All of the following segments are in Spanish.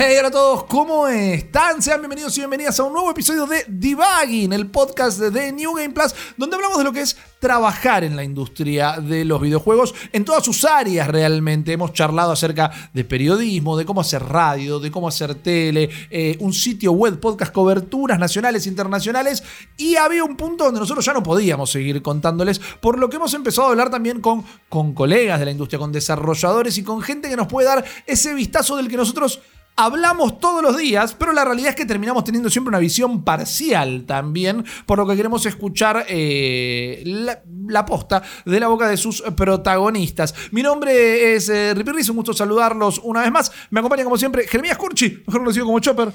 Hey, hola a todos, ¿cómo están? Sean bienvenidos y bienvenidas a un nuevo episodio de Debugging, el podcast de New Game Plus, donde hablamos de lo que es trabajar en la industria de los videojuegos en todas sus áreas realmente. Hemos charlado acerca de periodismo, de cómo hacer radio, de cómo hacer tele, eh, un sitio web, podcast, coberturas nacionales internacionales. Y había un punto donde nosotros ya no podíamos seguir contándoles, por lo que hemos empezado a hablar también con, con colegas de la industria, con desarrolladores y con gente que nos puede dar ese vistazo del que nosotros hablamos todos los días, pero la realidad es que terminamos teniendo siempre una visión parcial también, por lo que queremos escuchar eh, la, posta de la boca de sus protagonistas. Mi nombre es eh, Riz, un gusto saludarlos una vez más. Me acompaña como siempre Jeremías Curchi, mejor conocido como Chopper.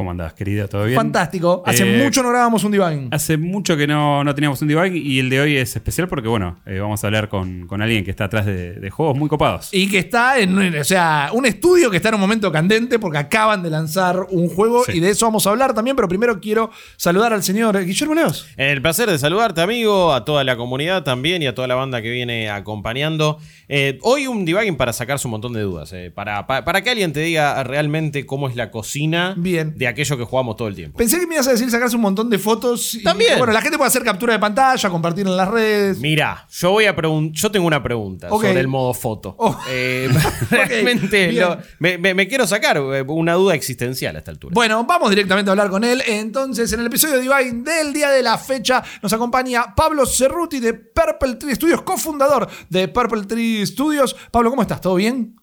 ¿Cómo andás, querida? ¿Todo bien? Fantástico. Hace Eh, mucho no grabamos un divine. Hace mucho que no, no teníamos un debug y el de hoy es especial porque, bueno, eh, vamos a hablar con, con alguien que está atrás de, de juegos muy copados. Y que está en, o sea, un estudio que está en un momento candente porque acaban de lanzar un juego Sí. y de eso vamos a hablar también, pero primero quiero saludar al señor Guillermo Leos. El placer de saludarte, amigo, a toda la comunidad también y a toda la banda que viene acompañando. Eh, hoy un debugging para sacarse un montón de dudas, eh, para, pa- para que alguien te diga realmente cómo es la cocina Bien. de aquello que jugamos todo el tiempo. Pensé que me ibas a decir sacarse un montón de fotos. y- También. bueno, la gente puede hacer captura de pantalla, compartir en las redes. Mira, yo voy a yo tengo una pregunta Ok. sobre el modo foto. Oh. Eh, realmente bien. lo- me, me- me quiero sacar eh, una duda existencial a esta altura. Bueno, vamos directamente a hablar con él. Entonces, en el episodio de Divine del día de la fecha, nos acompaña Pablo Cerruti de Purple Tree Studios, cofundador de Purple Tree Studios. Pablo, ¿cómo estás? ¿Todo bien?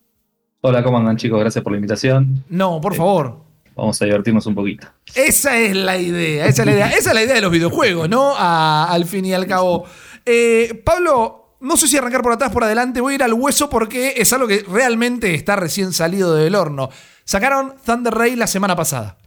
Hola, ¿cómo andan chicos? Gracias por la invitación. No, por favor. Vamos a divertirnos un poquito. Esa es la idea, esa es la idea, esa es la idea de los videojuegos, ¿no? Al fin y al cabo. Eh, Pablo, no sé si arrancar por atrás, por adelante, voy a ir al hueso porque es algo que realmente está recién salido del horno. Sacaron Thunder Ray la semana pasada.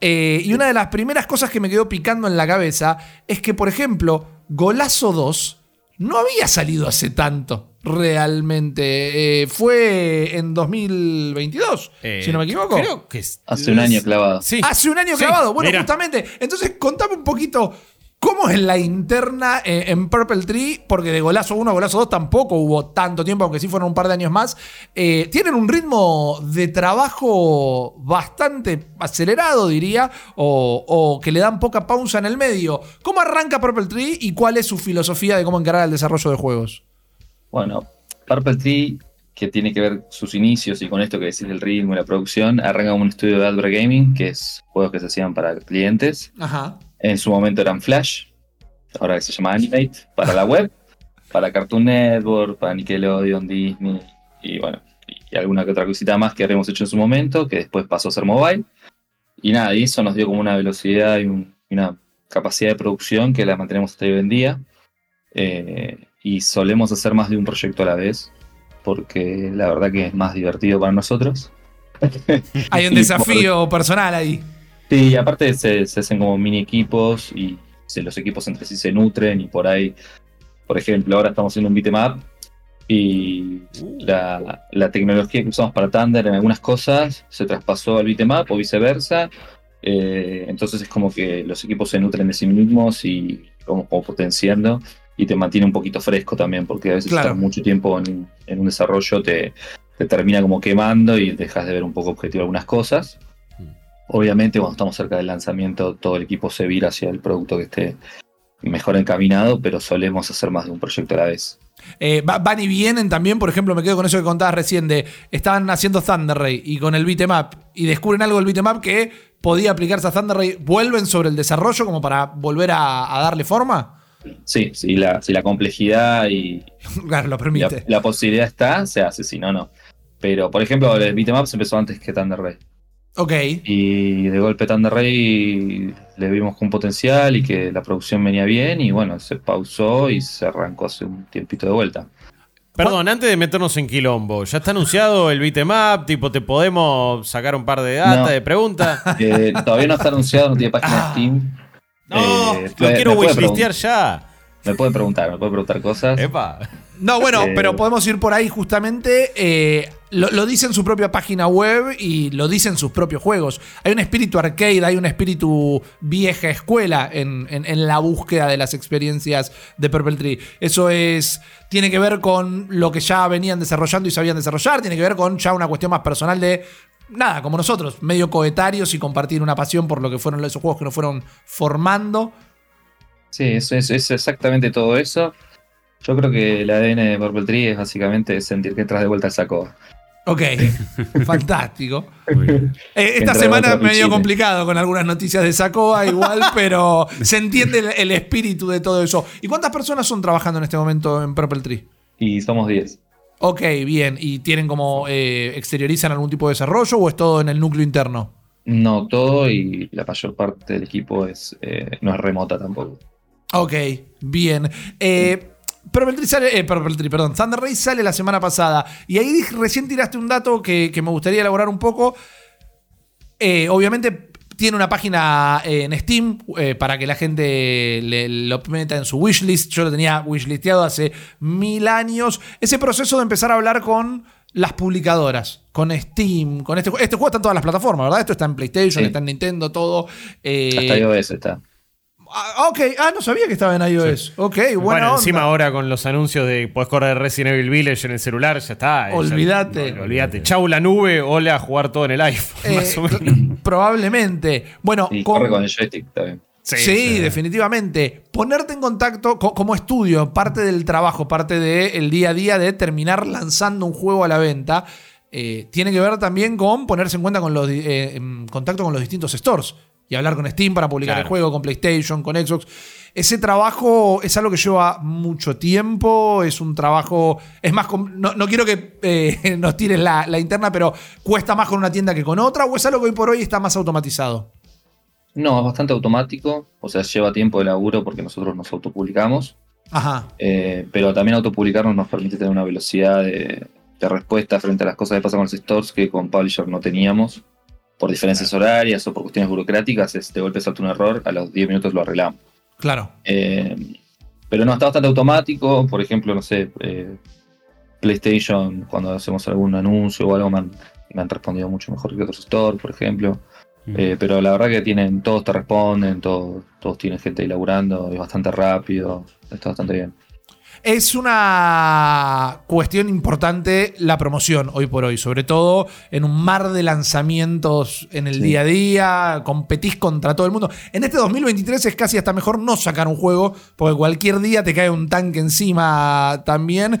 Eh, y una de las primeras cosas que me quedó picando en la cabeza es que, por ejemplo, Golazo 2 no había salido hace tanto, realmente. Eh, fue en 2022, Eh, si no me equivoco. Creo que es- Hace un año clavado. Sí. Hace un año Sí, clavado. Bueno, mira. justamente. Entonces, contame un poquito cómo es la interna eh, en Purple Tree, porque de Golazo 1 a Golazo 2 tampoco hubo tanto tiempo, aunque sí fueron un par de años más. Eh, tienen un ritmo de trabajo bastante acelerado, diría, o, o que le dan poca pausa en el medio. ¿Cómo arranca Purple Tree y cuál es su filosofía de cómo encarar el desarrollo de juegos? Bueno, Purple Tree, que tiene que ver sus inicios y con esto que decís del ritmo y la producción, arranca un estudio de Adver Gaming, que es juegos que se hacían para clientes. Ajá. En su momento eran Flash, ahora que se llama Animate, para la web, para Cartoon Network, para Nickelodeon, Disney y bueno, y alguna que otra cosita más que habíamos hecho en su momento, que después pasó a ser mobile. Y nada, y eso nos dio como una velocidad y, un- y una capacidad de producción que la mantenemos hasta hoy en día. Eh, y solemos hacer más de un proyecto a la vez, porque la verdad que es más divertido para nosotros. Hay un desafío personal ahí. Sí, aparte se, se hacen como mini equipos y se- los equipos entre sí se nutren y por ahí, por ejemplo, ahora estamos haciendo un beatmap y la, la tecnología que usamos para Thunder en algunas cosas se traspasó al beatmap o viceversa. Eh, entonces es como que los equipos se nutren de sí mismos y como, como potenciando y te mantiene un poquito fresco también porque a veces Claro. estar mucho tiempo en, en un desarrollo te, te termina como quemando y dejas de ver un poco objetivo algunas cosas. Obviamente, cuando estamos cerca del lanzamiento, todo el equipo se vira hacia el producto que esté mejor encaminado, pero solemos hacer más de un proyecto a la vez. Eh, va- van y vienen también, por ejemplo, me quedo con eso que contabas recién de estaban haciendo Thunder Ray y con el beatmap y descubren algo del beatmap que podía aplicarse a Thunder Ray, vuelven sobre el desarrollo como para volver a, a darle forma. Sí, si la, si la complejidad y Claro, lo la, permite. la posibilidad está, se hace, si no, no. Pero, por ejemplo, el beatmap se empezó antes que Thunder Ray. Ok. Y de golpe Thunder Ray le vimos con potencial y que la producción venía bien y bueno, se pausó y se arrancó hace un tiempito de vuelta. Perdón, antes de meternos en quilombo, ¿ya está anunciado el beatmap? Tipo, ¿te podemos sacar un par de data, No. de preguntas? Eh, todavía no está anunciado, no tiene página Ah. de Steam. No, Eh, lo quiero wishlistear ya. Me puede preguntar, me puede preguntar cosas. Epa. No, bueno, Eh, pero podemos ir por ahí justamente. Lo, lo dice en su propia página web y lo dice en sus propios juegos. Hay un espíritu arcade, hay un espíritu vieja escuela en, en- la búsqueda de las experiencias de Purple Tree. Eso es. Tiene que ver con lo que ya venían desarrollando y sabían desarrollar. Tiene que ver con ya una cuestión más personal de nada, como nosotros, medio coetarios y compartir una pasión por lo que fueron esos juegos que nos fueron formando. Sí, eso es, es exactamente todo eso. Yo creo que el ADN de Purple Tree es básicamente sentir que entras de vuelta al saco. Ok, fantástico. Eh, esta semana medio complicado con algunas noticias de Sacoa igual, pero se entiende el, el espíritu de todo eso. ¿Y cuántas personas son trabajando en este momento en Purple Tree? Y somos 10. Ok, bien. ¿Y tienen como eh, exteriorizan algún tipo de desarrollo o es todo en el núcleo interno? No todo y la mayor parte del equipo es, eh, no es remota tampoco. Ok, bien. Eh, Purple sale, eh, Purple perdón, Thunder Ray sale la semana pasada. Y ahí recién tiraste un dato que, que me gustaría elaborar un poco. Eh, obviamente tiene una página eh, en Steam eh, para que la gente le- lo meta en su wishlist. Yo lo tenía wishlisteado hace mil años. Ese proceso de empezar a hablar con las publicadoras, con Steam, con este, este juego está en todas las plataformas, ¿verdad? Esto está en PlayStation, Sí. está en Nintendo, todo. Eh, Hasta iOS está. Ah, ok, ah, no sabía que estaba en iOS. Ok, buena Bueno, onda. encima ahora con los anuncios de podés correr Resident Evil Village en el celular, ya está. Olvídate. olvídate. Chau la nube, hola a jugar todo en el iPhone. Eh, más o menos. probablemente. Bueno, Y con- corre con el joystick también. Sí, definitivamente. Ponerte en contacto co- como estudio, parte del trabajo, parte del día a día de terminar lanzando un juego a la venta, eh, tiene que ver también con ponerse en cuenta con los eh, en contacto con los distintos stores y hablar con Steam para publicar el juego, con PlayStation, con Xbox. Ese trabajo es algo que lleva mucho tiempo, es un trabajo, es más, no, no quiero que eh, nos tires la, la interna, pero cuesta más con una tienda que con otra, o es algo que hoy por hoy está más automatizado. No, es bastante automático. O sea, lleva tiempo de laburo porque nosotros nos autopublicamos. Ajá. Eh, pero también autopublicarnos nos permite tener una velocidad de, de respuesta frente a las cosas que pasan con los stores que con Publisher no teníamos. Por diferencias horarias o por cuestiones burocráticas, es de golpe salta un error, a los 10 minutos lo arreglamos. Claro. Eh, pero no, está bastante automático. Por ejemplo, no sé, eh, PlayStation, cuando hacemos algún anuncio o algo, me han, me han respondido mucho mejor que otros stores, por ejemplo. Eh, pero la verdad que tienen, todos te responden, todos, todos tienen gente ahí laburando, es bastante rápido, está bastante bien. Es una cuestión importante la promoción hoy por hoy, sobre todo en un mar de lanzamientos en el Sí. día a día, competís contra todo el mundo. En este 2023 es casi hasta mejor no sacar un juego, porque cualquier día te cae un tanque encima también.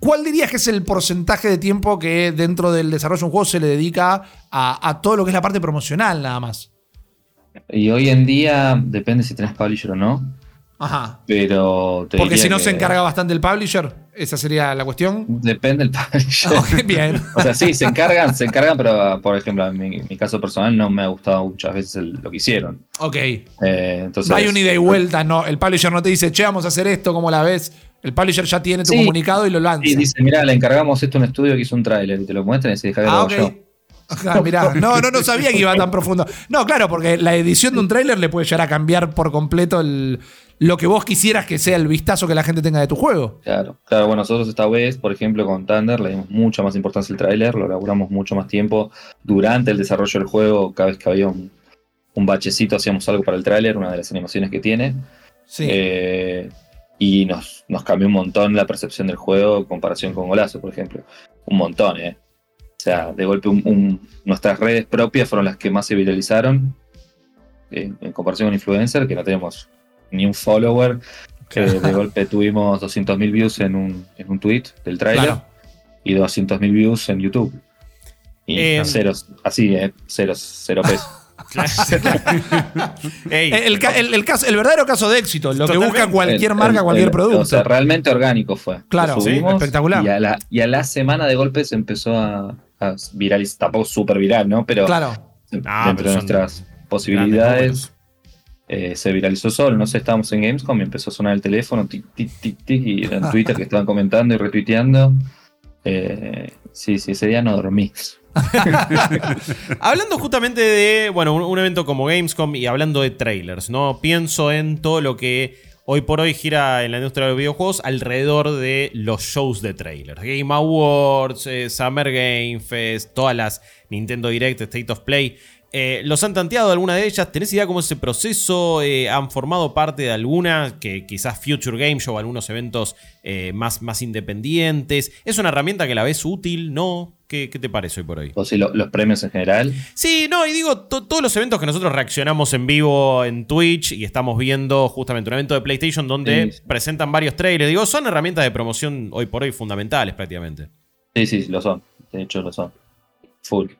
¿Cuál dirías que es el porcentaje de tiempo que dentro del desarrollo de un juego se le dedica a, a todo lo que es la parte promocional nada más? Y hoy en día depende si tenés publisher o no, Ajá. pero te Porque si no que se encarga bastante el publisher, esa sería la cuestión. Depende del publisher. Bien. O sea, sí, se encargan, se encargan, pero por ejemplo, en mi, mi caso personal no me ha gustado muchas veces el- lo que hicieron. Ok. Eh, entonces, No hay una ida y vuelta, no. El publisher no te dice, che, vamos a hacer esto, ¿cómo la ves? El publisher ya tiene tu Sí. comunicado y lo lanza. Y dice, mira, le encargamos esto a un estudio que hizo un tráiler y te lo muestran y se deja que ah, yo. Ajá, mirá. No, no, no sabía que iba tan profundo. No, claro, porque la edición de un tráiler le puede llegar a cambiar por completo el- lo que vos quisieras que sea el vistazo que la gente tenga de tu juego. Claro, claro, bueno, nosotros esta vez, por ejemplo, con Thunder le dimos mucha más importancia al tráiler, lo elaboramos mucho más tiempo durante el desarrollo del juego, cada vez que había un, un bachecito hacíamos algo para el tráiler, una de las animaciones que tiene, Sí. Eh, y nos, nos cambió un montón la percepción del juego en comparación con Golazo, por ejemplo. Un montón, ¿eh? O sea, de golpe un- un- nuestras redes propias fueron las que más se viralizaron eh, en comparación con Influencer, que no tenemos ni un follower. que de golpe tuvimos 200.000 views en un, en un tweet del tráiler Claro. y 200.000 views en YouTube. Y Eh, ceros, así, ¿eh? Ceros, cero pesos. Ey, El, el- el caso, el verdadero caso de éxito, lo que busca cualquier El- marca, el- cualquier producto. O sea, realmente orgánico fue. Claro, sí, espectacular. Y a, la, y a la semana de golpe se empezó a, a viralizar, tampoco súper viral, ¿no? Pero claro. dentro pero de nuestras posibilidades eh, se viralizó solo. No sé, estábamos en Gamescom y empezó a sonar el teléfono, tic, tic, tic, tic, y en Twitter que estaban comentando y retuiteando. Eh, sí, sí, ese día no dormí. Hablando justamente de, bueno, un, un evento como Gamescom y hablando de trailers, ¿no? Pienso en todo lo que hoy por hoy gira en la industria de los videojuegos alrededor de los shows de trailers. Game Awards, eh, Summer Game Fest, todas las Nintendo Direct, State of Play. Eh, ¿Los han tanteado alguna de ellas? ¿Tenés idea cómo es ese proceso? Eh, ¿Han formado parte de alguna? Que quizás Future Game Show, algunos eventos eh, más, más independientes. ¿Es una herramienta que la ves útil? ¿No? ¿Qué, qué te parece hoy por hoy? O si lo- los premios en general. Sí, no, y digo, to- todos los eventos que nosotros reaccionamos en vivo en Twitch y estamos viendo justamente un evento de PlayStation donde Sí. presentan varios trailers, digo, son herramientas de promoción hoy por hoy fundamentales prácticamente. Sí, sí, lo son. De hecho, lo son. Full.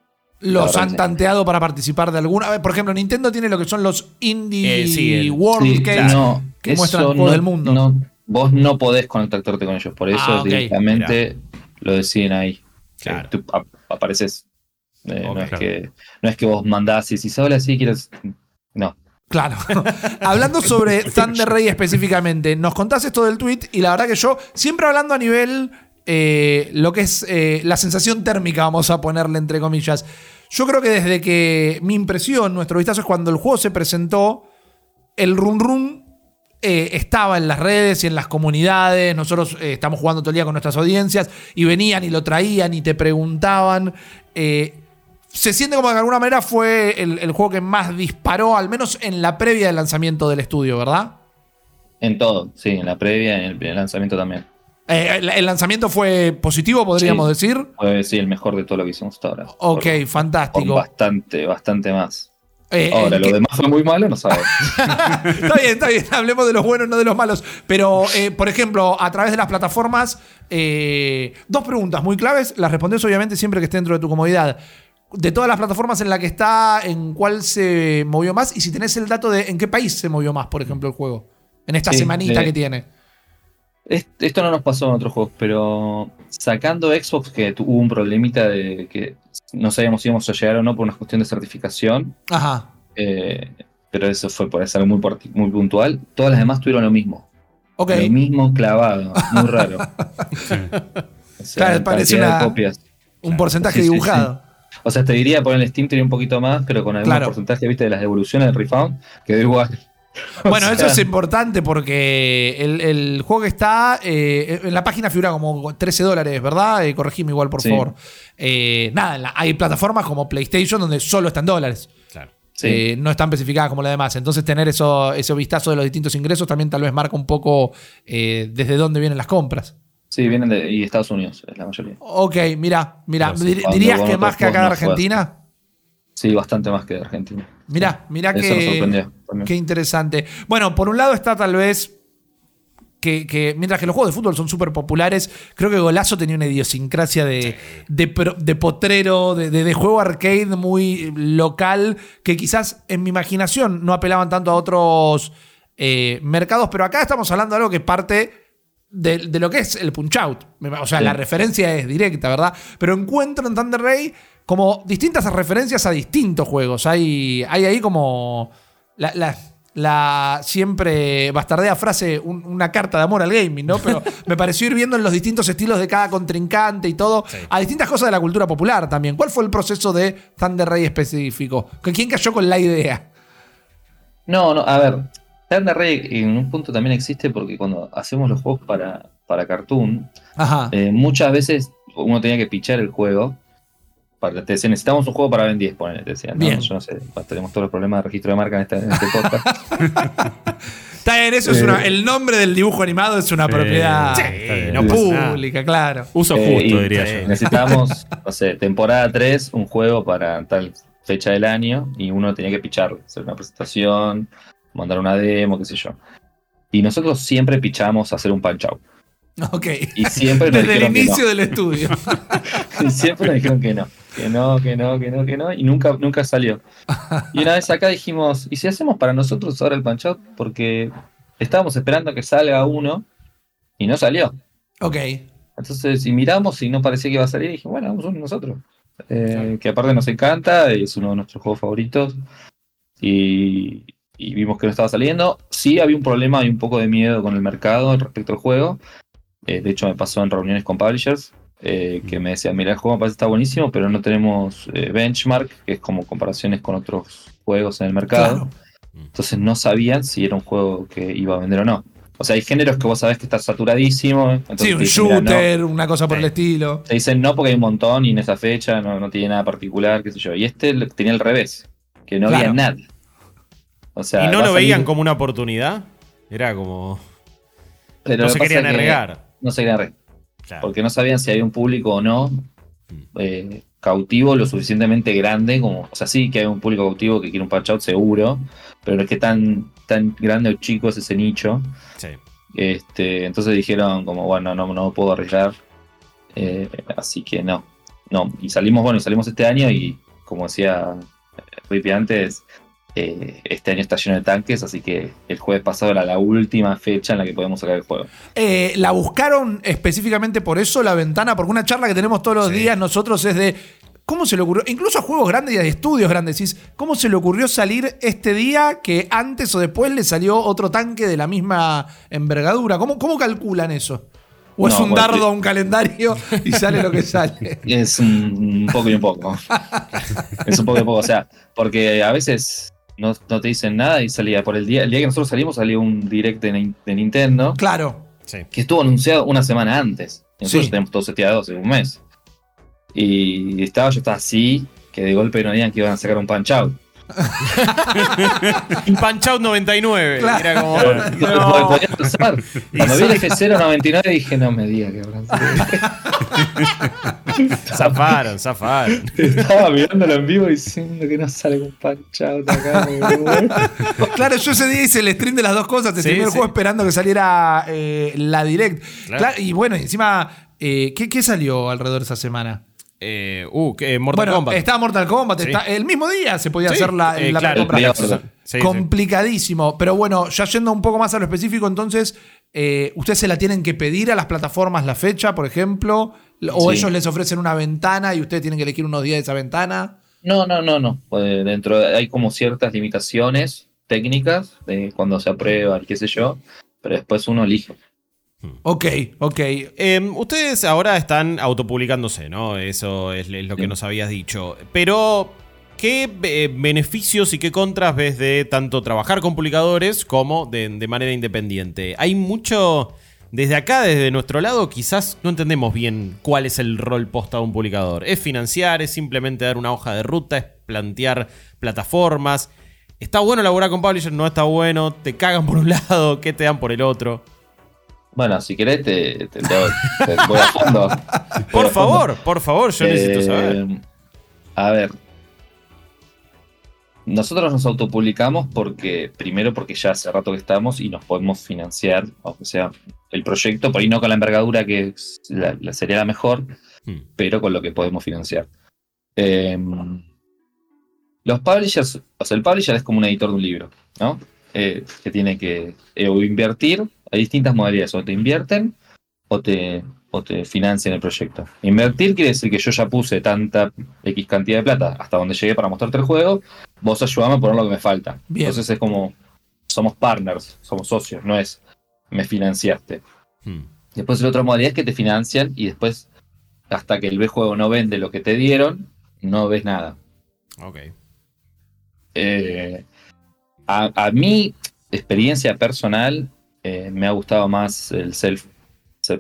¿Los han tanteado para participar de alguna? a ver, Por ejemplo, Nintendo tiene lo que son los Indie Eh, sí, el- World Sí, Games no, que muestran juegos no- del mundo. no, vos no podés conectarte con ellos, por eso Ah, directamente lo deciden ahí. Claro. Tú ap- apareces. Eh, no, es claro. que, no es que vos mandás y decís, hola, sí, quieres. No. Claro. hablando sobre Thunder Ray específicamente, nos contás esto del tweet y la verdad que yo, siempre hablando a nivel eh, lo que es eh, la sensación térmica, vamos a ponerle entre comillas. Yo creo que desde que mi impresión, nuestro vistazo es cuando el juego se presentó, el run run eh, estaba en las redes y en las comunidades. Nosotros eh, estamos jugando todo el día con nuestras audiencias y venían y lo traían y te preguntaban. Eh, se siente como que de alguna manera fue el, el juego que más disparó, al menos en la previa del lanzamiento del estudio, ¿verdad? En todo, sí, en la previa, el, en el lanzamiento también. Eh, el, el lanzamiento fue positivo, podríamos decir. Sí, el mejor de todo lo que hicimos hasta ahora. Ok, Por- por fantástico. bastante, bastante más. Eh, Ahora, ¿en lo demás fue muy malo, no sabes. está bien, está bien. Hablemos de los buenos, no de los malos. Pero, eh, por ejemplo, a través de las plataformas, eh, dos preguntas muy claves. Las respondes obviamente siempre que esté dentro de tu comodidad. De todas las plataformas en la que está, ¿en cuál se movió más? Y si tenés el dato de en qué país se movió más, por ejemplo, el juego. En esta Sí, semanita eh, que tiene. Es- Esto no nos pasó en otros juegos, pero sacando Xbox, que tu- hubo un problemita de que no sabíamos si íbamos a llegar o no por una cuestión de certificación, Ajá. eh, pero eso fue por algo muy, parti- muy puntual. Todas las demás tuvieron lo mismo. Ok. Lo mismo clavado, muy raro. O sea, Claro, parece de una- copias. Un porcentaje Sí, sí, dibujado. O sea, te diría poner el Steam tenía un poquito más, pero con algún Claro. porcentaje, viste, de las devoluciones del refund, quedó igual. O Bueno, eso es importante porque el, el juego está eh, en la página figura como 13 dólares, ¿verdad? Eh, corregime igual, por Sí. favor. Eh, nada, la- hay plataformas como PlayStation donde solo está en dólares. Claro. Sí. Eh, no están especificadas como las demás. Entonces, tener eso, ese vistazo de los distintos ingresos también tal vez marca un poco desde dónde vienen las compras. Sí, vienen de y Estados Unidos, es la mayoría. Ok, mira, mira. ¿Dirías que más que acá de. Argentina? Sí, bastante más que de Argentina. Mirá, mirá Eso que. Qué interesante. Bueno, por un lado está tal vez que, que mientras que los juegos de fútbol son súper populares, creo que Golazo tenía una idiosincrasia de, de, pro- de potrero, de, de- de juego arcade muy local, que quizás en mi imaginación no apelaban tanto a otros eh, mercados, pero acá estamos hablando de algo que parte de, de lo que es el Punch Out. O sea, Sí. la referencia es directa, ¿verdad? Pero encuentro en Thunder Ray como distintas referencias a distintos juegos. Hay, hay ahí como la, la- la siempre bastardea frase, un- una carta de amor al gaming, ¿no? Pero me pareció ir viendo en los distintos estilos de cada contrincante y todo, a distintas cosas de la cultura popular también. ¿Cuál fue el proceso de Thunder Ray específico? ¿Quién cayó con la idea? No, no, a ver, Thunder Ray en un punto también existe porque cuando hacemos los juegos para, para Cartoon, Ajá. eh, muchas veces uno tenía que pichar el juego. Para, te decían, necesitamos un juego para Ben 10, ponele, te decían. ¿no? Bien. Yo no sé, tenemos todos los problemas de registro de marca en este, en este podcast. Está bien, eso es Eh, una. El nombre del dibujo animado es una propiedad sí, bien. no nada. pública, claro. Uso Eh, justo, y- diría yo. Necesitábamos, no sé, temporada 3, un juego para tal fecha del año y uno tenía que picharlo, hacer una presentación, mandar una demo, qué sé yo. Y nosotros siempre pichamos hacer un punch out. Ok. Y siempre nos Desde el no. inicio del estudio. Y siempre nos dijeron que no, que no, que no, que no, que no, y nunca, nunca salió. Y una vez acá dijimos, ¿y si hacemos para nosotros ahora el punch out? Porque estábamos esperando que salga uno y no salió. ok. Entonces, y miramos y no parecía que iba a salir, y dije, bueno, vamos uno nosotros. Eh, que aparte nos encanta, es uno de nuestros juegos favoritos. Y, y vimos que no estaba saliendo. Sí había un problema y un poco de miedo con el mercado respecto al juego. Eh, de hecho, me pasó en reuniones con publishers. eh, que me decían, mira, el juego me parece que está buenísimo, pero no tenemos eh, benchmark, que es como comparaciones con otros juegos en el mercado. Claro. Entonces no sabían si era un juego que iba a vender o no. O sea, hay géneros que vos sabés que está saturadísimo. Sí, un dicen, "Mira, no". shooter, una cosa por el estilo. Te dicen no porque hay un montón y en esa fecha no, no tiene nada particular, qué sé yo. Y este tenía al revés, que no Claro. había nada. O sea, ¿Y no lo veían salir- como una oportunidad? Era como. pero no se querían arriesgar. No se querían arriesgar. Claro. porque no sabían si había un público o no eh, cautivo lo suficientemente grande como, o sea, sí que hay un público cautivo que quiere un patch out seguro, pero no es que tan, tan grande o chico es ese nicho. Sí. Este, entonces dijeron como, bueno, no, no puedo arriesgar, eh, así que no, no. Y salimos, bueno, y salimos este año y como decía Rippy antes, eh, este año está lleno de tanques, así que el jueves pasado era la última fecha en la que podemos sacar el juego. Eh, ¿La buscaron específicamente por eso la ventana? Porque una charla que tenemos todos los Sí. días nosotros es de. ¿Cómo se le ocurrió? Incluso a juegos grandes y a estudios grandes. ¿Cómo se le ocurrió salir este día que antes o después le salió otro tanque de la misma envergadura? ¿Cómo, cómo calculan eso? ¿O es un bueno, dardo a un calendario y sale lo que sale? Es un poco y un poco. es un poco y un poco. O sea, porque a veces no, no te dicen nada y salía por el día. El día que nosotros salimos salió un direct de, de Nintendo Claro. Sí. que estuvo anunciado una semana antes. Nosotros Sí. tenemos todo seteado hace un mes. Y estaba yo estaba así, que de golpe no digan que iban a sacar un punch out. Punch Out 99. Claro. Era como. No. no. Podía. Cuando vi el F099 dije, no me diga que habrán Zafaron, zafaron. Estaba mirándolo en vivo diciendo que no sale con bueno. Claro, yo ese día hice el stream de las dos cosas. Te Sí, el sí. juego esperando que saliera eh, la direct. Claro. Claro, y bueno, encima, eh, ¿qué, qué salió alrededor de esa semana? Eh, uh, Mortal bueno, Kombat. está Mortal Kombat. Sí. está- el mismo día se podía Sí, hacer la, eh, la claro. Sí. Complicadísimo. Pero bueno, ya yendo un poco más a lo específico, entonces, eh, ¿ustedes se la tienen que pedir a las plataformas la fecha, por ejemplo? ¿O Sí. ellos les ofrecen una ventana y ustedes tienen que elegir unos días de esa ventana? No, no, no, no. Pues dentro de- hay como ciertas limitaciones técnicas de cuando se aprueba qué sé yo, pero después uno elige. Ok, ok. Eh, ustedes ahora están autopublicándose, ¿no? Eso es, es lo que Sí. nos habías dicho. Pero, ¿qué eh, beneficios y qué contras ves de tanto trabajar con publicadores como de, de manera independiente? Hay mucho... Desde acá, desde nuestro lado, quizás no entendemos bien cuál es el rol posta de un publicador. ¿Es financiar? ¿Es simplemente dar una hoja de ruta? ¿Es plantear plataformas? ¿Está bueno laburar con publishers? ¿No está bueno? ¿Te cagan por un lado? ¿Qué te dan por el otro? Bueno, si querés te, te, te- te voy a fondo. Voy Por fondo. favor, por favor, yo necesito Eh, saber. A ver. Nosotros nos autopublicamos porque, primero porque ya hace rato que estamos y nos podemos financiar, aunque sea el proyecto, por ahí no con la envergadura que es la- la- sería la mejor, Hmm. pero con lo que podemos financiar. Eh, los publishers, o sea, el publisher es como un editor de un libro, ¿no? Eh, que tiene que eh, o invertir, hay distintas modalidades, o te invierten o te, o te financian el proyecto. Invertir quiere decir que yo ya puse tanta X cantidad de plata hasta donde llegué para mostrarte el juego, vos ayudame a poner lo que me falta. Bien. Entonces es como, somos partners, somos socios, no es me financiaste. Hmm. Después la otra modalidad es que te financian y después, hasta que el B juego no vende lo que te dieron, no ves nada. Ok. Eh, a, a mi experiencia personal, eh, me ha gustado más el self,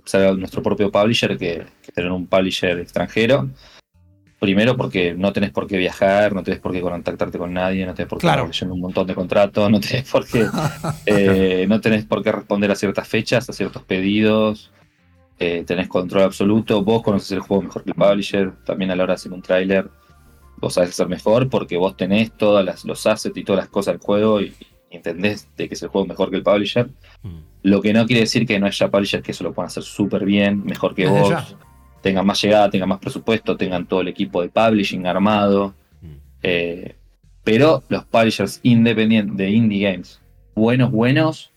ser nuestro propio publisher que, que tener un publisher extranjero. Primero porque no tenés por qué viajar, no tenés por qué contactarte con nadie, no tenés por qué Claro. estar leyendo un montón de contratos, no tenés por qué, eh, no tenés por qué responder a ciertas fechas, a ciertos pedidos, eh, tenés control absoluto, vos conoces el juego mejor que el publisher, también a la hora de hacer un tráiler, vos sabés hacer mejor porque vos tenés todos los assets y todas las cosas del juego y entendés de que es el juego mejor que el publisher. Hmm. Lo que no quiere decir que no haya publishers que eso lo puedan hacer súper bien, mejor que Desde vos, ya. tengan más llegada, tengan más presupuesto, tengan todo el equipo de publishing armado. Hmm. Eh, pero los publishers independientes de indie games, buenos, buenos,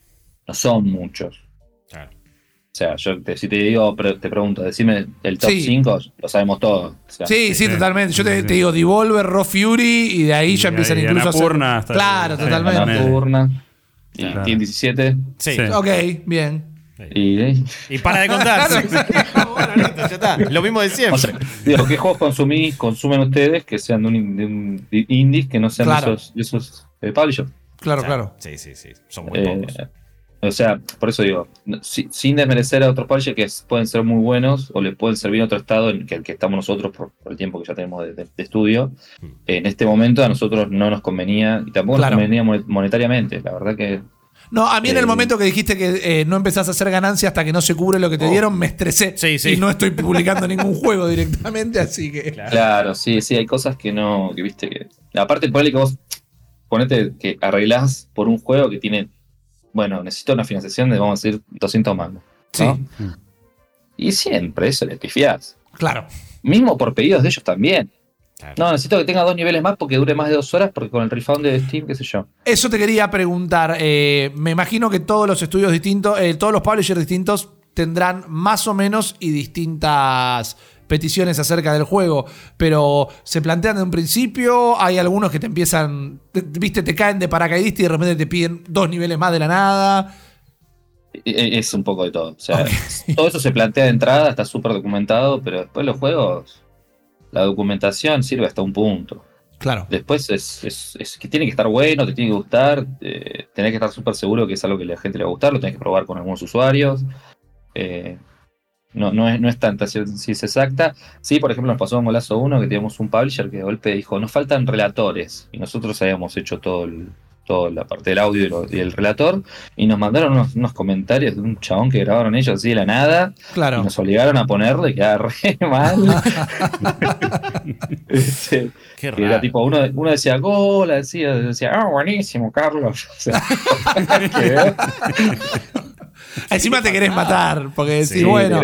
no son muchos. O sea, yo te- si te digo, te pregunto, decime el top Sí. 5, lo sabemos todos. O sea, Sí, sí, sí. totalmente. Yo te, Sí, sí. te digo Devolver, Raw Fury y de ahí ya empiezan incluso a hacer- Claro, totalmente. Nocturna, y Claro. Team 17, Sí. Sí. Ok, bien. y, eh, Y para de contar. Lo mismo de o siempre. sea, digo, ¿qué juegos consumís, consumen ustedes que sean de un, de un de indies que no sean Claro. de esos, de esos eh, publishers? Claro, claro. Sí, sí, sí. Son muy Eh, pocos. O sea, por eso digo, si- sin desmerecer a otros publishers que pueden ser muy buenos o le pueden servir en otro estado en que el que estamos nosotros por, por el tiempo que ya tenemos de, de- de estudio, Mm. en este momento a nosotros no nos convenía y tampoco Claro. nos convenía monet- monetariamente. La verdad que No, a mí en el Eh, momento que dijiste que eh, no empezás a hacer ganancia hasta que no se cubre lo que te Oh. dieron, me estresé. Sí, sí. Y no estoy publicando ningún juego directamente, así que. Claro, sí, sí, hay cosas que no, que viste que. Aparte, ponele que vos ponete que arreglás por un juego que tiene. Bueno, necesito una financiación de, vamos a decir, 200 mangos. Sí. Y siempre eso le pifiás. claro. Mismo por pedidos de ellos también. Claro. No, necesito que tenga dos niveles más porque dure más de dos horas, porque con el refund de Steam, qué sé yo. Eso te quería preguntar. eh, me imagino que todos los estudios distintos, eh, todos los publishers distintos tendrán más o menos y distintas peticiones acerca del juego, pero se plantean de un principio, hay algunos que te empiezan, te- viste, te caen de paracaidista y de repente te piden dos niveles más de la nada. E- e- Es un poco de todo. O sea, todo eso se plantea de entrada, está súper documentado, pero después los juegos, la documentación sirve hasta un punto. Claro. Después es, es- es que tiene que estar bueno, te tiene que gustar, eh, tenés que estar súper seguro que es algo que a la gente le va a gustar, lo tenés que probar con algunos usuarios. Eh, no, no, es, no es tanta ciencia exacta. Sí, por ejemplo, nos pasó con Golazo 1 que teníamos un publisher que de golpe dijo, nos faltan relatores. Y nosotros habíamos hecho todo el- toda la parte del audio y, lo- y el relator. Y nos mandaron unos, unos comentarios de un chabón que grabaron ellos así de la nada. Y Claro. nos obligaron a ponerle, que era re mal. Este, Qué que era raro. tipo, uno, uno decía gol, decía, decía, ah, buenísimo, Carlos. O sea. Encima te querés matar, porque decís, Sí, bueno,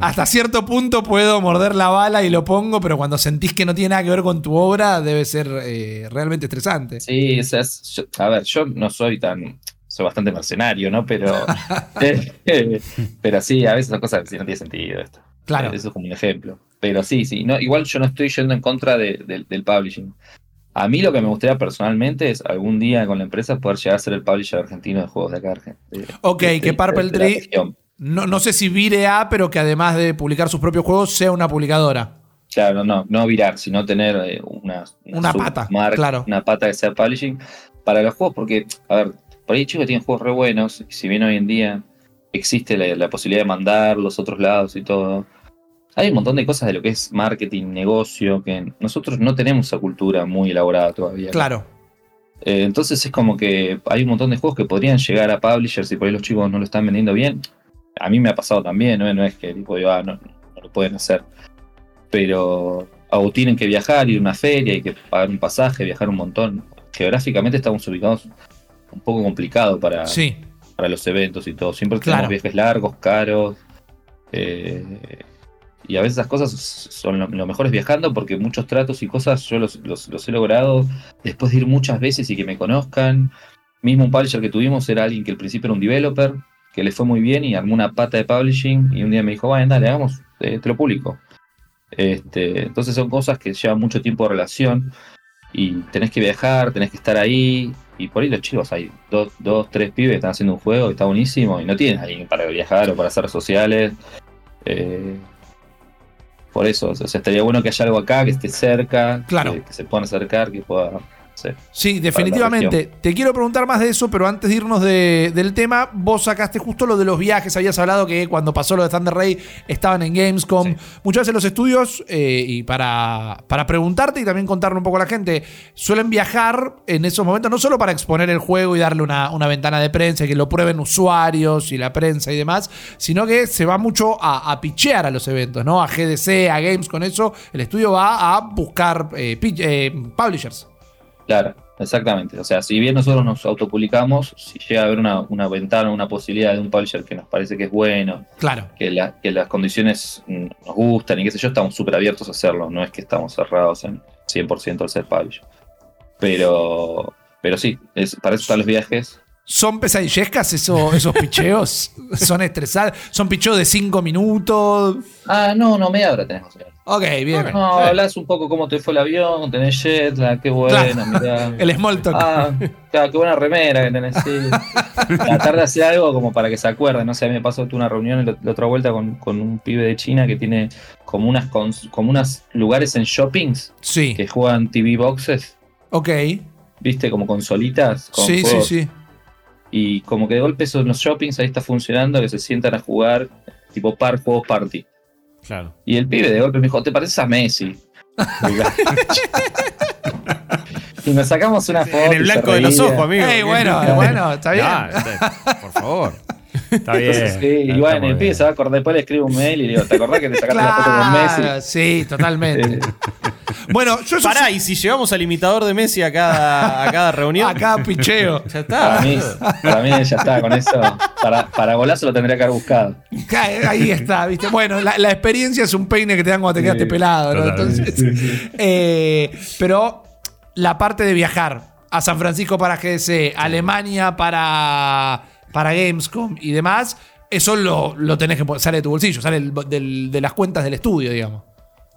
hasta cierto punto puedo morder la bala y lo pongo, pero cuando sentís que no tiene nada que ver con tu obra, debe ser eh, realmente estresante. Sí, es- yo- a ver, yo no soy tan. Soy bastante mercenario, ¿no? Pero. eh, pero sí, a veces son cosas que no tiene sentido esto. Claro. Eso es como un ejemplo. Pero sí, sí. No, igual yo no estoy yendo en contra de- del publishing. A mí lo que me gustaría personalmente es algún día con la empresa poder llegar a ser el publisher argentino de juegos de acá. De- Ok, de- que Purple Tree-. No, no sé si vire a, pero que además de publicar sus propios juegos, sea una publicadora. Claro, no, no virar, sino tener eh, una, Una pata, claro. una pata que sea publishing para los juegos, porque, a ver, por ahí chicos tienen juegos re buenos, y si bien hoy en día existe la, la posibilidad de mandarlos a otros lados y todo, hay un montón de cosas de lo que es marketing, negocio, que nosotros no tenemos esa cultura muy elaborada todavía. Claro. Eh, entonces es como que hay un montón de juegos que podrían llegar a publishers y por ahí los chicos no lo están vendiendo bien. A mí me ha pasado también, no, No es que tipo, digo, ah, no, no lo pueden hacer. Pero o tienen que viajar, ir a una feria, hay que pagar un pasaje, viajar un montón. Geográficamente estamos ubicados un poco complicado para, Sí. para los eventos y todo. Siempre Claro. tenemos viajes largos, caros. eh, y a veces esas cosas son lo, lo mejor es viajando porque muchos tratos y cosas yo los, los- he logrado después de ir muchas veces y que me conozcan. Mismo un publisher que tuvimos era alguien que al principio era un developer, que le fue muy bien y armó una pata de publishing y un día me dijo, bueno, dale, hagamos, eh, te lo publico. Este, entonces son cosas que llevan mucho tiempo de relación y tenés que viajar, tenés que estar ahí. Y por ahí los chicos, hay dos, dos, tres pibes que están haciendo un juego que está buenísimo y no tienen alguien para viajar o para hacer sociales. Eh, por eso, o sea, estaría bueno que haya algo acá que esté cerca, Claro. que, que se puedan acercar, que pueda. Sí. Sí, definitivamente. Te quiero preguntar más de eso, pero antes de irnos de- del tema, vos sacaste justo lo de los viajes. Habías hablado que cuando pasó lo de Thunder Ray estaban en Gamescom. Muchas veces los estudios, eh, y para, para preguntarte y también contarle un poco a la gente, suelen viajar en esos momentos no solo para exponer el juego y darle una, una ventana de prensa y que lo prueben usuarios y la prensa y demás, sino que se va mucho a, a pichear a los eventos, ¿no? A GDC, a Games, con eso el estudio va a buscar eh, eh, publishers. Claro, exactamente. O sea, si bien nosotros nos autopublicamos, si llega a haber una, una ventana, una posibilidad de un publisher que nos parece que es bueno, Claro. que, la- que las condiciones nos gustan y qué sé yo, estamos súper abiertos a hacerlo. No es que estamos cerrados en 100% al ser publisher. Pero, pero sí, es, para eso están los viajes. ¿Son pesadillescas eso- esos picheos? ¿Son estresantes? ¿Son picheos de 5 minutos? Ah, no, no, media hora tenemos. Ok, bien. No, hablas un poco cómo te fue el avión, tenés jet lag, qué buena, mirá. El small talk. Ah, claro, qué buena remera que tenés, sí. Tratar de hacer algo como para que se acuerden. No sé, a mí me pasó una reunión la, otra vuelta con, con un pibe de China que tiene como unas como unos lugares en shoppings Sí. que juegan TV boxes, Ok. viste, como consolitas. Con Sí, sí, juegos. sí. y como que de golpe eso en los shoppings ahí está funcionando, que se sientan a jugar tipo par juegos party. Claro. Y el pibe de golpe me dijo, ¿te pareces a Messi? y nos sacamos una foto. En el blanco de los ojos, amigo. Ey, bueno, bueno, está bien. Ah, está- por favor. Está bien. Entonces, sí, y bueno, va a acordar, después le escribe un mail y le digo, ¿te acordás que te sacaste la foto con Messi? Sí, totalmente. bueno, yo Pará, y si llevamos al imitador de Messi a cada, a cada reunión. acá picheo. Ya Para está. mí, para mí ya está, con eso. Para, para golazo lo tendría que haber buscado. Ca- Ahí está, ¿viste? Bueno, la, la experiencia es un peine que te dan cuando te quedaste pelado, ¿no? Entonces, eh, pero la parte de viajar a San Francisco para GDC, Alemania para, para Gamescom y demás, eso lo, lo tenés que poner- sale de tu bolsillo, sale del- del- de las cuentas del estudio, digamos.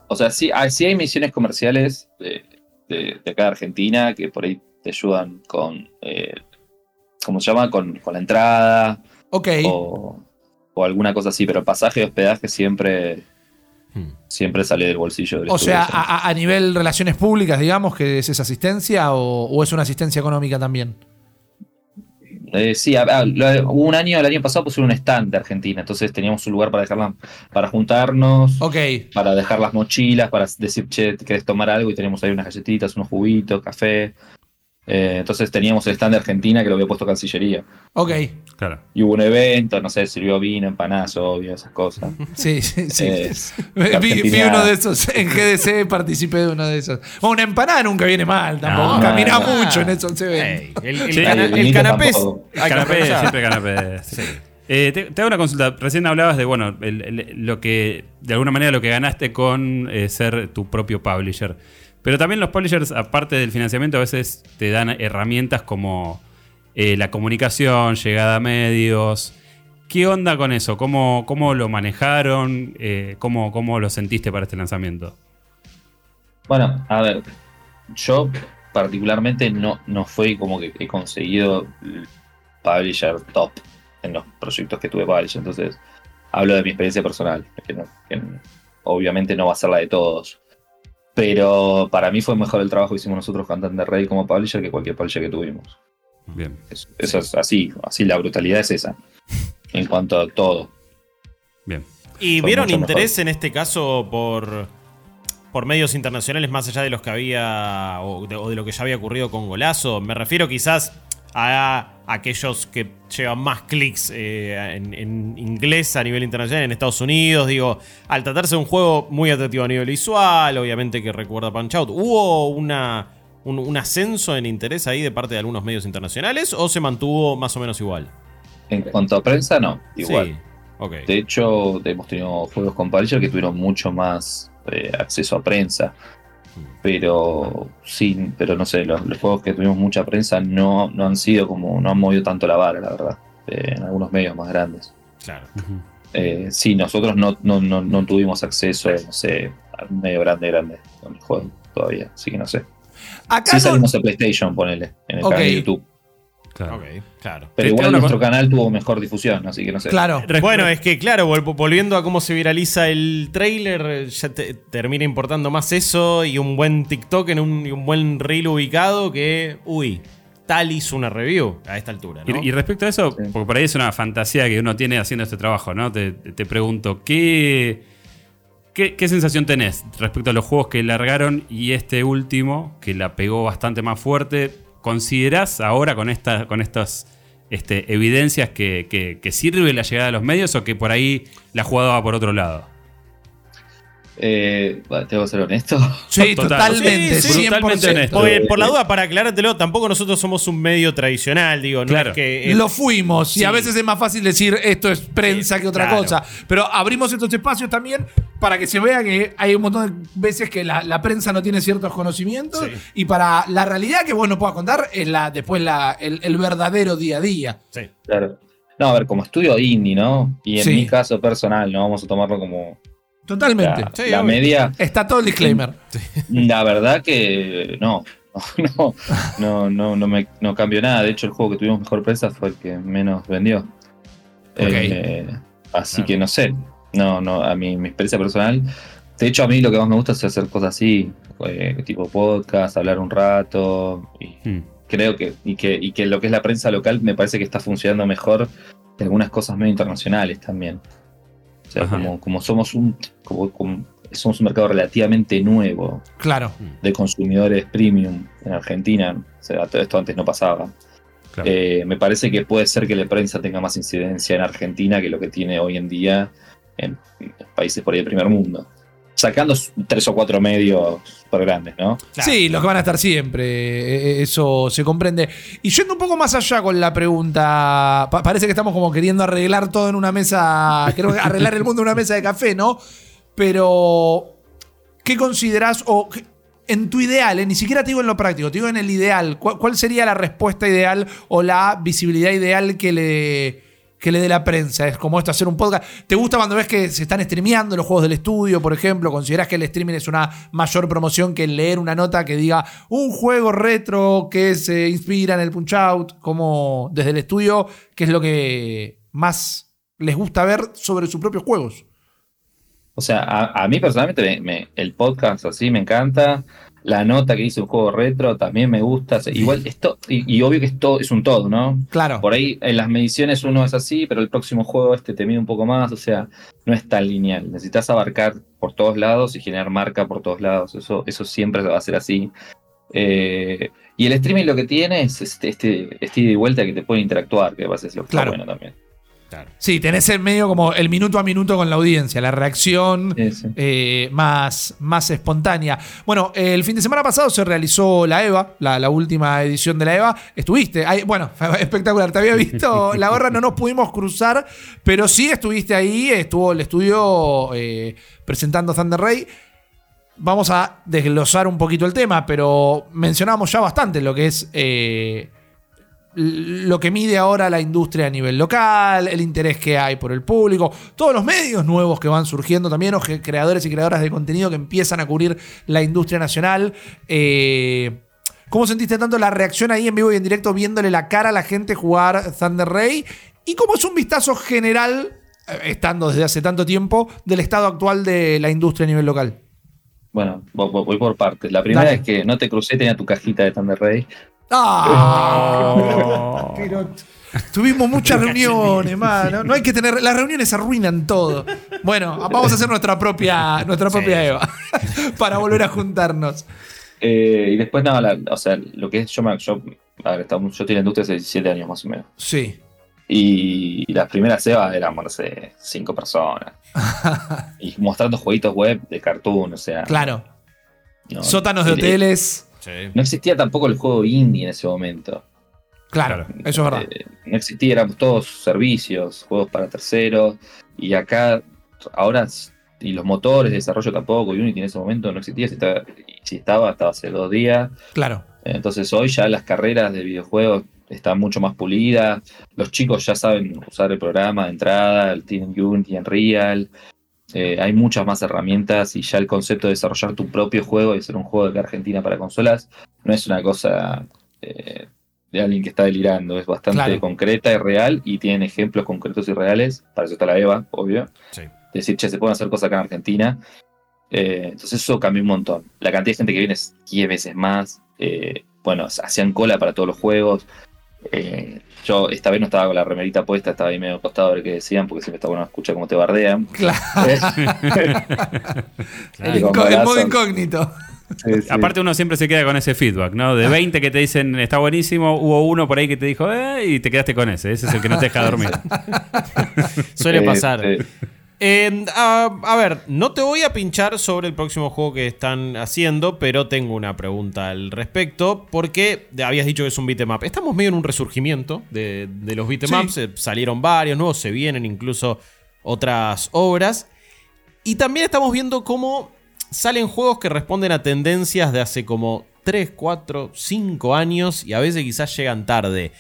O sea, sí, hay, sí hay misiones comerciales de, de, de acá de Argentina que por ahí te ayudan con, eh, ¿cómo se llama? Con, con la entrada Ok. o, o alguna cosa así, pero pasaje y hospedaje siempre, Hmm. siempre sale del bolsillo del O sea, estudio. a- a nivel relaciones públicas, digamos, que es esa asistencia o, o es una asistencia económica también. Eh, sí, lo- un año, el año pasado pusieron un stand de Argentina, entonces teníamos un lugar para dejarla, para juntarnos, para dejar las mochilas, para decir, che, ¿querés tomar algo? Y teníamos ahí unas galletitas, unos juguitos, café. Eh, entonces teníamos el stand de Argentina que lo había puesto Cancillería. Ok. Claro. Y hubo un evento, no sé, sirvió vino, empanadas, obvio, esas cosas. Sí, sí, sí. Eh, Vi, uno de esos en GDC, participé de uno de esos. Bueno, una empanada nunca viene mal, tampoco. No, Camina no. mucho en esos eventos. El, el Sí, el el vinito canapé. siempre canapé. sí. Eh, te, te hago una consulta. Recién hablabas de, bueno, el- el- lo que, de alguna manera, lo que ganaste con eh, ser tu propio publisher. Pero también los publishers, aparte del financiamiento, a veces te dan herramientas como eh, la comunicación, llegada a medios. ¿Qué onda con eso? ¿Cómo, cómo lo manejaron? Eh, ¿cómo, ¿Cómo lo sentiste para este lanzamiento? Bueno, a ver, yo particularmente no, no fue como que he conseguido publisher top en los proyectos que tuve publisher, entonces hablo de mi experiencia personal, que, obviamente no va a ser la de todos. Pero para mí fue mejor el trabajo que hicimos nosotros con Thunder Rey como publisher que cualquier publisher que tuvimos. Bien. Es- Eso es así, así la brutalidad es esa. En cuanto a todo. Bien. ¿Y Fue vieron interés mejor. en este caso por, por medios internacionales más allá de los que había o de, o de lo que ya había ocurrido con Golazo? Me refiero quizás a aquellos que llevan más clics eh, en, en inglés a nivel internacional, en Estados Unidos. Digo, al tratarse de un juego muy atractivo a nivel visual, obviamente que recuerda Punch Out, ¿hubo una, un, un ascenso en interés ahí de parte de algunos medios internacionales o se mantuvo más o menos igual? En cuanto a prensa, no, igual. Sí. De hecho, hemos tenido juegos con publisher que tuvieron mucho más eh, acceso a prensa. Pero sí, pero no sé, los, los juegos que tuvimos mucha prensa no, no han sido como, no han movido tanto la vara, la verdad, eh, en algunos medios más grandes. Claro. Eh, sí, nosotros no, no, no, no tuvimos acceso, no sé, a un medio grande, grande con el juego todavía, así que no sé. Acá Sí no- salimos a PlayStation, ponele, en el canal de YouTube. Claro. Pero igual nuestro canal tuvo mejor difusión, así que no sé. Claro. Bueno, es que claro, vol- volviendo a cómo se viraliza el trailer, ya te- termina importando más eso y un buen TikTok en un, y un buen reel ubicado que, uy, tal hizo una review a esta altura, ¿no? Y, y respecto a eso, Sí. porque por ahí es una fantasía que uno tiene haciendo este trabajo, ¿no? Te, te pregunto, ¿qué, qué, qué sensación tenés respecto a los juegos que largaron y este último, que la pegó bastante más fuerte? ¿Considerás ahora con, esta, con estas este, evidencias que, que- que sirve la llegada de los medios o que por ahí la jugada va por otro lado? Eh, bueno, tengo que ser honesto. Sí, Total. totalmente. Sí, sí, 100%. brutalmente honesto. Porque, por la duda, para aclarártelo, tampoco nosotros somos un medio tradicional, digo, no Claro. es que... es- Lo fuimos y a veces es más fácil decir esto es prensa Sí, que otra claro. cosa. Pero abrimos estos espacios también para que se vea que hay un montón de veces que la, la prensa no tiene ciertos conocimientos Sí. y para la realidad que vos no puedas contar es la, después la, el, el verdadero día a día. Sí. Claro. No, a ver, como estudio indie, ¿no? Y en Sí. mi caso personal, no vamos a tomarlo como Totalmente. la, Sí, la obvio. media. Está todo el disclaimer. La verdad que no. No, no, no, no, me, no cambió nada. De hecho, el juego que tuvimos mejor prensa fue el que menos vendió. Eh, así Claro. que no sé. No, no, a mí, mi experiencia personal. De hecho, a mí lo que más me gusta es hacer cosas así, eh, tipo podcast, hablar un rato y, Hmm. creo que y, que, y que lo que es la prensa local me parece que está funcionando mejor que algunas cosas medio internacionales también. Sea, como, como somos un como- como- somos un mercado relativamente nuevo Claro. de consumidores premium en Argentina, o sea, todo esto antes no pasaba. Claro. Eh, me parece que puede ser que la prensa tenga más incidencia en Argentina que lo que tiene hoy en día en países por ahí del primer mundo. Sacando tres o cuatro medios super grandes, ¿no? Claro. Sí, los que van a estar siempre, eh, eso se comprende. Y yendo un poco más allá con la pregunta, pa- parece que estamos como queriendo arreglar todo en una mesa, queremos arreglar el mundo en una mesa de café, ¿no? Pero, ¿qué considerás o qué- en tu ideal, eh, ni siquiera te digo en lo práctico, te digo en el ideal, ¿cuál, cuál sería la respuesta ideal o la visibilidad ideal que le, que le dé la prensa? Es como esto, hacer un podcast. ¿Te gusta cuando ves que se están streameando los juegos del estudio, por ejemplo? ¿Considerás que el streaming es una mayor promoción que leer una nota que diga un juego retro que se inspira en el Punch Out? Como desde el estudio, ¿qué es lo que más les gusta ver sobre sus propios juegos? O sea, a, mí personalmente me- me- el podcast así me encanta. La nota que dice un juego retro también me gusta. Igual esto, y, y obvio que esto es un todo, ¿no? Claro. Por ahí en las mediciones uno es así, pero el próximo juego este te mide un poco más. O sea, no es tan lineal. Necesitas abarcar por todos lados y generar marca por todos lados. Eso, eso siempre va a ser así. Eh, y el streaming lo que tiene es este, este, este ida y vuelta que te puede interactuar, que a veces es lo que Claro. está bueno también. Sí, tenés en medio como el minuto a minuto con la audiencia, la reacción Sí, sí. eh, más, más espontánea. Bueno, el fin de semana pasado se realizó la EVA, la, la última edición de la EVA. Estuviste, ahí, bueno, espectacular. Te había visto la gorra, no nos pudimos cruzar, pero sí estuviste ahí, estuvo el estudio eh, presentando Thunder Ray. Vamos a desglosar un poquito el tema, pero mencionamos ya bastante lo que es eh, lo que mide ahora la industria a nivel local, el interés que hay por el público, todos los medios nuevos que van surgiendo también, o que- creadores y creadoras de contenido que empiezan a cubrir la industria nacional. Eh, ¿Cómo sentiste tanto la reacción ahí en vivo y en directo viéndole la cara a la gente jugar Thunder Ray? ¿Y cómo es un vistazo general, eh, estando desde hace tanto tiempo, del estado actual de la industria a nivel local? Bueno, vo- vo- voy por partes. La primera Dale. es que no te crucé, tenía tu cajita de Thunder Ray. ¡Ah! Pero tuvimos muchas reuniones, mano. No hay que tener. Las reuniones arruinan todo. Bueno, vamos a hacer nuestra propia, nuestra propia Sí. Eva. para volver a juntarnos. Eh, y después, nada, la- o sea, lo que es yo, me- yo, a ver, yo estoy en la industria hace 17 años más o menos. Sí. Y las primeras EVA éramos, no sé, cinco personas. y mostrando jueguitos web de cartoon, o sea. Claro. no- Sótanos de hoteles. Sí. No existía tampoco el juego indie en ese momento. Claro, eso es verdad. Eh, no existía, éramos todos servicios, juegos para terceros. Y acá, ahora, y los motores de desarrollo tampoco, Unity en ese momento no existía. Si estaba, si estaba, estaba hace dos días. Claro. Entonces hoy ya las carreras de videojuegos están mucho más pulidas. Los chicos ya saben usar el programa de entrada, el tienen Unity, Unreal. Eh, hay muchas más herramientas y ya el concepto de desarrollar tu propio juego y hacer un juego de Argentina para consolas no es una cosa eh, de alguien que está delirando, es bastante Claro. concreta y real y tienen ejemplos concretos y reales. Para eso está la EVA, obvio. Sí. Decir, che, se pueden hacer cosas acá en Argentina. Eh, entonces eso cambió un montón. La cantidad de gente que viene es 10 veces más. Bueno, hacían cola para todos los juegos. Eh, yo esta vez no estaba con la remerita puesta, estaba ahí medio acostado a ver qué decían, porque siempre está bueno escuchar cómo te bardean. Claro. El, modo incógnito. sí, sí. Aparte uno siempre se queda con ese feedback, ¿no? De 20 que te dicen está buenísimo, hubo uno por ahí que te dijo, eh, y te quedaste con ese. Ese es el que no te deja dormir. Suele pasar. Eh, a, a ver, no te voy a pinchar sobre el próximo juego que están haciendo, pero tengo una pregunta al respecto, porque habías dicho que es un beat'em up. Estamos medio en un resurgimiento de, de los beat'em Sí. eh, salieron varios nuevos, se vienen incluso otras obras, y también estamos viendo cómo salen juegos que responden a tendencias de hace como 3, 4, 5 años, y a veces quizás llegan tarde.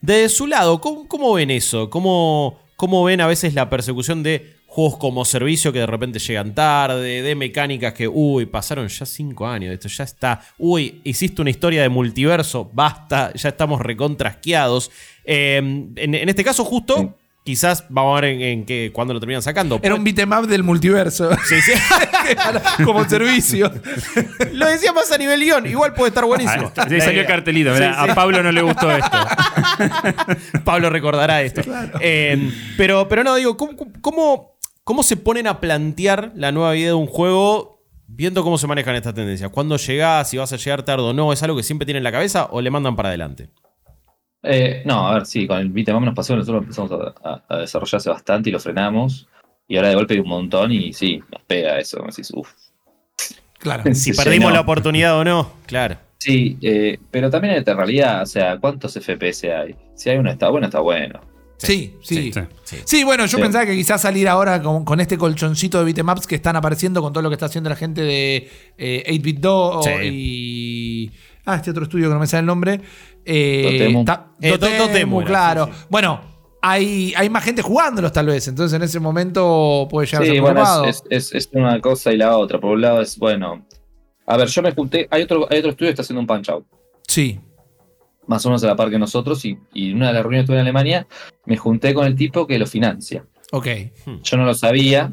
De su lado, ¿cómo, cómo ven eso? ¿Cómo, ¿Cómo ven a veces la persecución de juegos como servicio que de repente llegan tarde, de mecánicas que, uy, pasaron ya cinco años, de esto ya está, uy, hiciste una historia de multiverso, basta, ya estamos recontrasqueados. Eh, en, en este caso, justo, Sí. quizás vamos a ver en, en qué, cuándo lo terminan sacando. Era un beat'em up del multiverso. Sí, sí. como servicio. Lo decía más a nivel guion. Igual puede estar buenísimo. Ah, sí, salió el cartelito. Sí, sí. A Pablo no le gustó esto. Pablo recordará esto. Eh, pero, pero no, digo, ¿cómo, cómo, cómo se ponen a plantear la nueva vida de un juego viendo cómo se manejan estas tendencias? ¿Cuándo llegás? ¿Si vas a llegar tarde o no? ¿Es algo que siempre tienen en la cabeza o le mandan para adelante? Eh, no, a ver, sí, con el beat'em up nos pasó, nosotros empezamos a, a- a desarrollarse bastante y lo frenamos. Y ahora de golpe hay un montón y sí, nos pega eso. decís, uf. Claro. Si perdimos llenó. la oportunidad o no, claro. Sí, eh, pero también en realidad, o sea, ¿cuántos FPS hay? Si hay uno está bueno, está bueno. Sí, sí. Sí. Sí, Sí. bueno, yo pensaba que quizás salir ahora con, con este colchoncito de beatemaps que están apareciendo con todo lo que está haciendo la gente de eh, 8-Bit Do Sí. y. Ah, este otro estudio que no me sale el nombre. Eh, Dotemu. ta- Eh, Do- Dotemu, Dotemu era, claro. Bueno, hay, hay más gente jugándolos tal vez. Entonces en ese momento puede llegar a Sí, ser bueno, es, es- es una cosa y la otra. Por un lado es, bueno, a ver, yo me junté, hay otro, hay otro estudio que está haciendo un punch out, Sí. Más o menos a la par que nosotros, y, y en una de las reuniones que tuve en Alemania, me junté con el tipo que lo financia. Ok. Yo no lo sabía.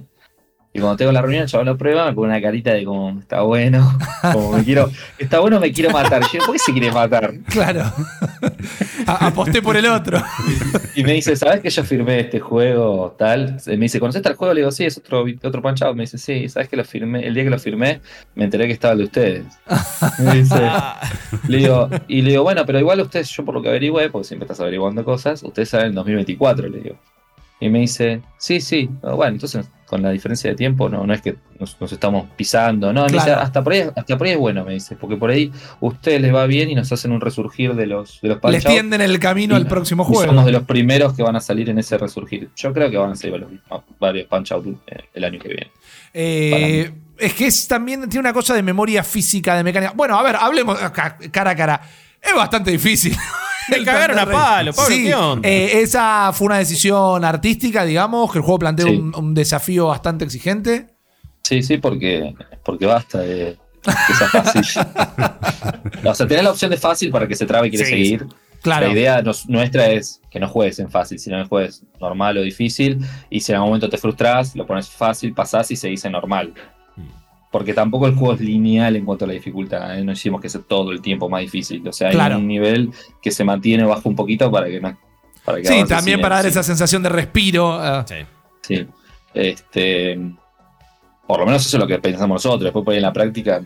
Y cuando tengo la reunión, chaval lo prueba, me pone una carita de como, está bueno, como me quiero, está bueno, me quiero matar. Yo, ¿por qué se quiere matar? Claro. A- aposté por el otro. Y me dice, ¿sabes que yo firmé este juego tal? Me dice, ¿conoces tal juego? Le digo, sí, es otro, otro punch out. Me dice, sí, ¿sabes que lo firmé? El día que lo firmé, me enteré que estaba el de ustedes. Me dice, le digo, y le digo, bueno, pero igual ustedes, yo por lo que averigüé, porque siempre estás averiguando cosas, ustedes saben en 2024, le digo. Y me dice, sí, sí, No, bueno, entonces con la diferencia de tiempo no, no es que nos, nos estamos pisando, no, me dice, Claro. hasta por, ahí, hasta por ahí es bueno, me dice, porque por ahí ustedes les va bien y nos hacen un resurgir de los, de los Les tienden el camino Y- al próximo y juego. somos de los primeros que van a salir en ese resurgir. Yo creo que van a salir varios, varios punch out eh, el año que viene. Eh, es que es también tiene una cosa de memoria física, de mecánica. Bueno, a ver, hablemos cara a cara. Es bastante difícil. Me El cagaron a palo, Pablo, Sí, ¿qué onda? eh, esa fue una decisión artística, digamos, que el juego plantea Sí. un, un desafío bastante exigente. Sí, sí, porque, porque basta de que sea fácil. o sea, tenés la opción de fácil para que se trabe y quiere Sí, seguir. Claro. La idea nos- nuestra es que no juegues en fácil, sino que juegues normal o difícil. Y si en algún momento te frustras, lo pones fácil, pasás y seguís en normal. Porque tampoco el juego es lineal en cuanto a la dificultad. ¿eh? No hicimos que sea todo el tiempo más difícil. O sea, hay Claro. un nivel que se mantiene bajo un poquito para que no. Para que Sí, también para dar esa sensación de respiro. ah. sí. Sí. Este, por lo menos eso es lo que pensamos nosotros. Después por ahí en la práctica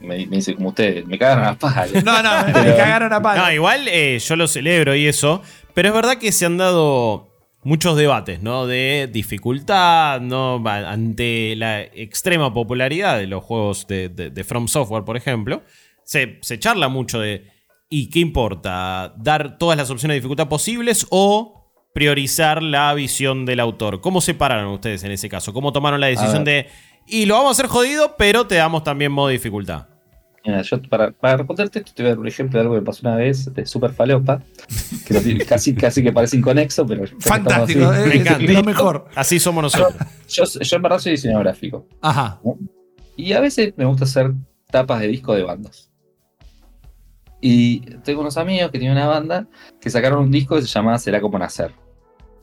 me, me dice como ustedes, me cagan a palo. No, no, me cagaron a palo. No, igual eh, yo lo celebro y eso, pero es verdad que se han dado muchos debates, ¿no? De dificultad, ¿no? Ante la extrema popularidad de los juegos de, de- de From Software, por ejemplo, se, se charla mucho de, ¿y qué importa? ¿Dar todas las opciones de dificultad posibles o priorizar la visión del autor? ¿Cómo se pararon ustedes en ese caso? ¿Cómo tomaron la decisión de, y lo vamos a hacer jodido, pero te damos también modo dificultad? Mira, yo para, para responderte esto te voy a dar un ejemplo de algo que me pasó una vez de Super Falopa, que lo tiene- casi, casi que parece inconexo, pero Fantástico, así, eh, me encanta. lo mejor. Así somos nosotros. Yo, yo en verdad soy diseñador gráfico. Ajá. Y a veces me gusta hacer tapas de disco de bandas. Y tengo unos amigos que tienen una banda que sacaron un disco que se llamaba Será como nacer.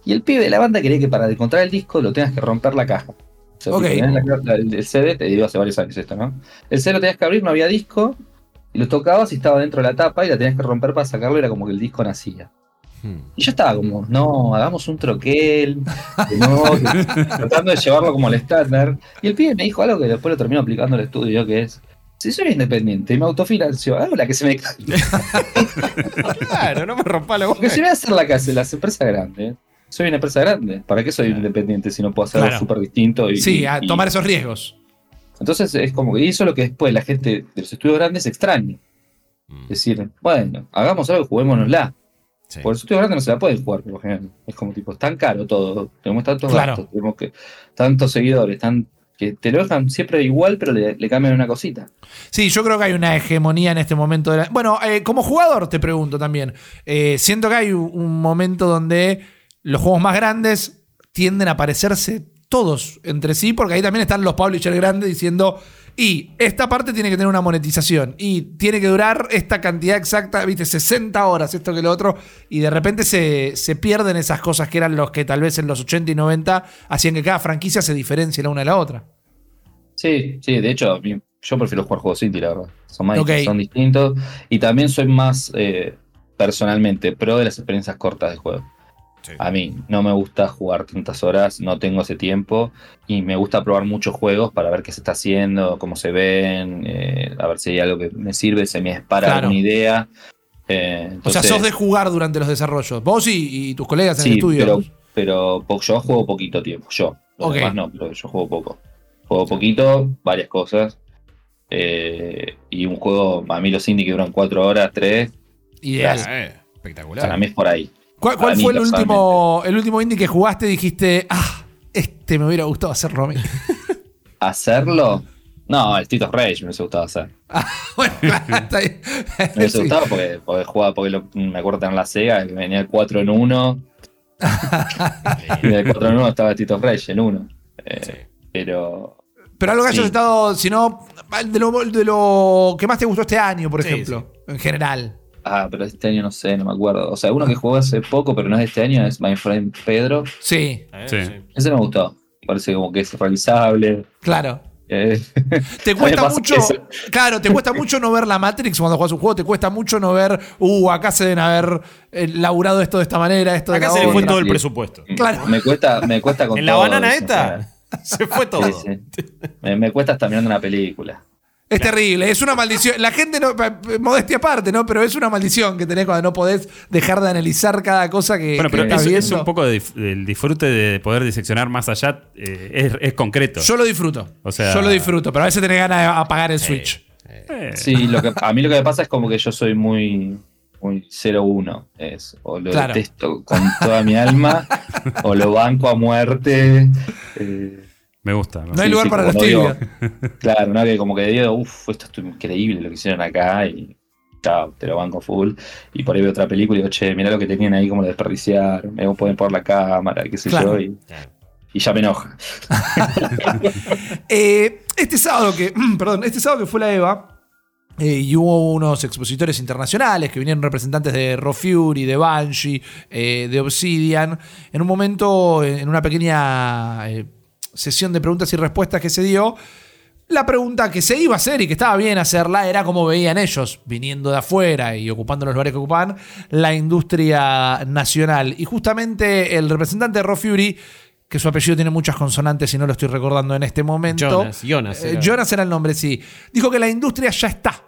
Y el pibe de la banda quería que para encontrar el disco lo tengas que romper la caja. O sea, Ok. tipo, tenés la- la- el, el CD, te digo hace varios años esto, ¿no? El CD lo tenías que abrir, no había disco, y lo tocabas y estaba dentro de la tapa y la tenías que romper para sacarlo, y era como que el disco nacía. Hmm. Y yo estaba como, no, hagamos un troquel, que- tratando de llevarlo como al estándar. Y el pibe me dijo algo que después lo termino aplicando al estudio, que es, si soy independiente y me autofinancio, hago la que se me caiga. Claro, no me rompa la Porque si voy a hacer la casa de las empresas grandes, soy una empresa grande. ¿Para qué soy independiente si no puedo hacer Claro. algo súper distinto? Y, Sí, a y- tomar esos riesgos. Entonces es como que hizo lo que después la gente de los estudios grandes extraña. Es decir, bueno, hagamos algo, juguémonosla. Sí. Por los estudios grandes no se la pueden jugar, por lo general. Es como tipo, es tan caro todo. Tenemos tantos Claro. gastos, tenemos que, tantos seguidores, tan, que te lo dejan siempre igual, pero le, le cambian una cosita. Sí, yo creo que hay una hegemonía en este momento. De la- Bueno, eh, como jugador te pregunto también. Eh, siento que hay un momento donde los juegos más grandes tienden a parecerse todos entre sí, porque ahí también están los publishers grandes diciendo, y esta parte tiene que tener una monetización, y tiene que durar esta cantidad exacta, viste, 60 horas, esto que lo otro, y de repente se, se pierden esas cosas que eran los que tal vez en los 80 y 90 hacían que cada franquicia se diferencie la una de la otra. Sí, sí, de hecho, yo prefiero jugar juegos indie, la verdad. Son más son distintos. Y también soy más eh, personalmente pro de las experiencias cortas de juego. Sí. A mí no me gusta jugar tantas horas, no tengo ese tiempo y me gusta probar muchos juegos para ver qué se está haciendo, cómo se ven, eh, a ver si hay algo que me sirve, se me dispara Claro. alguna idea. Eh, O sea, sos de jugar durante los desarrollos. Vos y, y tus colegas en el estudio. pero, yo juego poquito tiempo, yo. Los Ok. demás no, pero yo juego poco. Juego poquito, varias cosas. eh, y un juego, a mí los indie que duran cuatro horas, tres, Ideal. Gracias. Eh, para espectacular. mí es por ahí. ¿Cuál, cuál fue el último, el último indie que jugaste y dijiste, ah, este me hubiera gustado hacerlo a mí? ¿Hacerlo? No, el of Rage me hubiese gustado hacer. bueno, está bien. Me hubiese Sí. gustado porque, porque jugaba, porque lo- me acuerdo tener la Sega, que venía el 4 en 1. y del 4 en 1 estaba el of Rage en 1. Pero Pero algo que hayas Sí. estado, si no, de lo, de lo que más te gustó este año, por Sí, ejemplo, en general. Ah, pero este año no sé, no me acuerdo. O sea, uno que jugué hace poco, pero no es de este año, es My Friend Pedro. Sí, Eh, Sí. Ese me gustó. Parece como que es realizable. claro. Eh, Te cuesta mucho, eso. claro, te cuesta mucho no ver la Matrix cuando juegas un juego, te cuesta mucho no ver, uh, acá se deben haber eh, laburado esto de esta manera, esto de Acá la se le fue todo el presupuesto. Claro. Me cuesta, me cuesta con En la todo banana esta se fue todo. Sí, sí. Me, me cuesta estar mirando una película. Es terrible, es una maldición. La gente, no, modestia aparte, ¿no? Pero es una maldición que tenés cuando no podés dejar de analizar cada cosa que, Bueno, que pero estás es, es un poco de del disfrute de poder diseccionar más allá, eh, es, es concreto. Yo lo disfruto. O sea- Yo lo disfruto, pero a veces tenés ganas de apagar el Switch. Eh, Sí, lo que, a mí lo que me pasa es como que yo soy muy, muy 0-1. Es, o lo Claro. detesto con toda mi alma, o lo banco a muerte. Eh, me gusta. me No hay Sí, lugar sí, para digo, tibias. Claro, ¿no? Que como que digo, uff, esto es increíble lo que hicieron acá y chao, te lo banco full. Y por ahí veo otra película y digo, che, mirá lo que tenían ahí, como lo desperdiciaron, me pueden poner la cámara, qué sé Claro. yo, y, y ya me enoja. Eh, este sábado que, perdón, este sábado que fue la EVA, eh, y hubo unos expositores internacionales que vinieron representantes de Raw Fury, de Banshee, eh, de Obsidian. En un momento, en una pequeña eh, sesión de preguntas y respuestas que se dio, la pregunta que se iba a hacer y que estaba bien hacerla era cómo veían ellos, viniendo de afuera y ocupando los lugares que ocupaban, la industria nacional. Y justamente el representante de Raw Fury, que su apellido tiene muchas consonantes y no lo estoy recordando en este momento. Jonas, Jonas Eh, era. Jonas era el nombre, sí. Dijo que la industria ya está.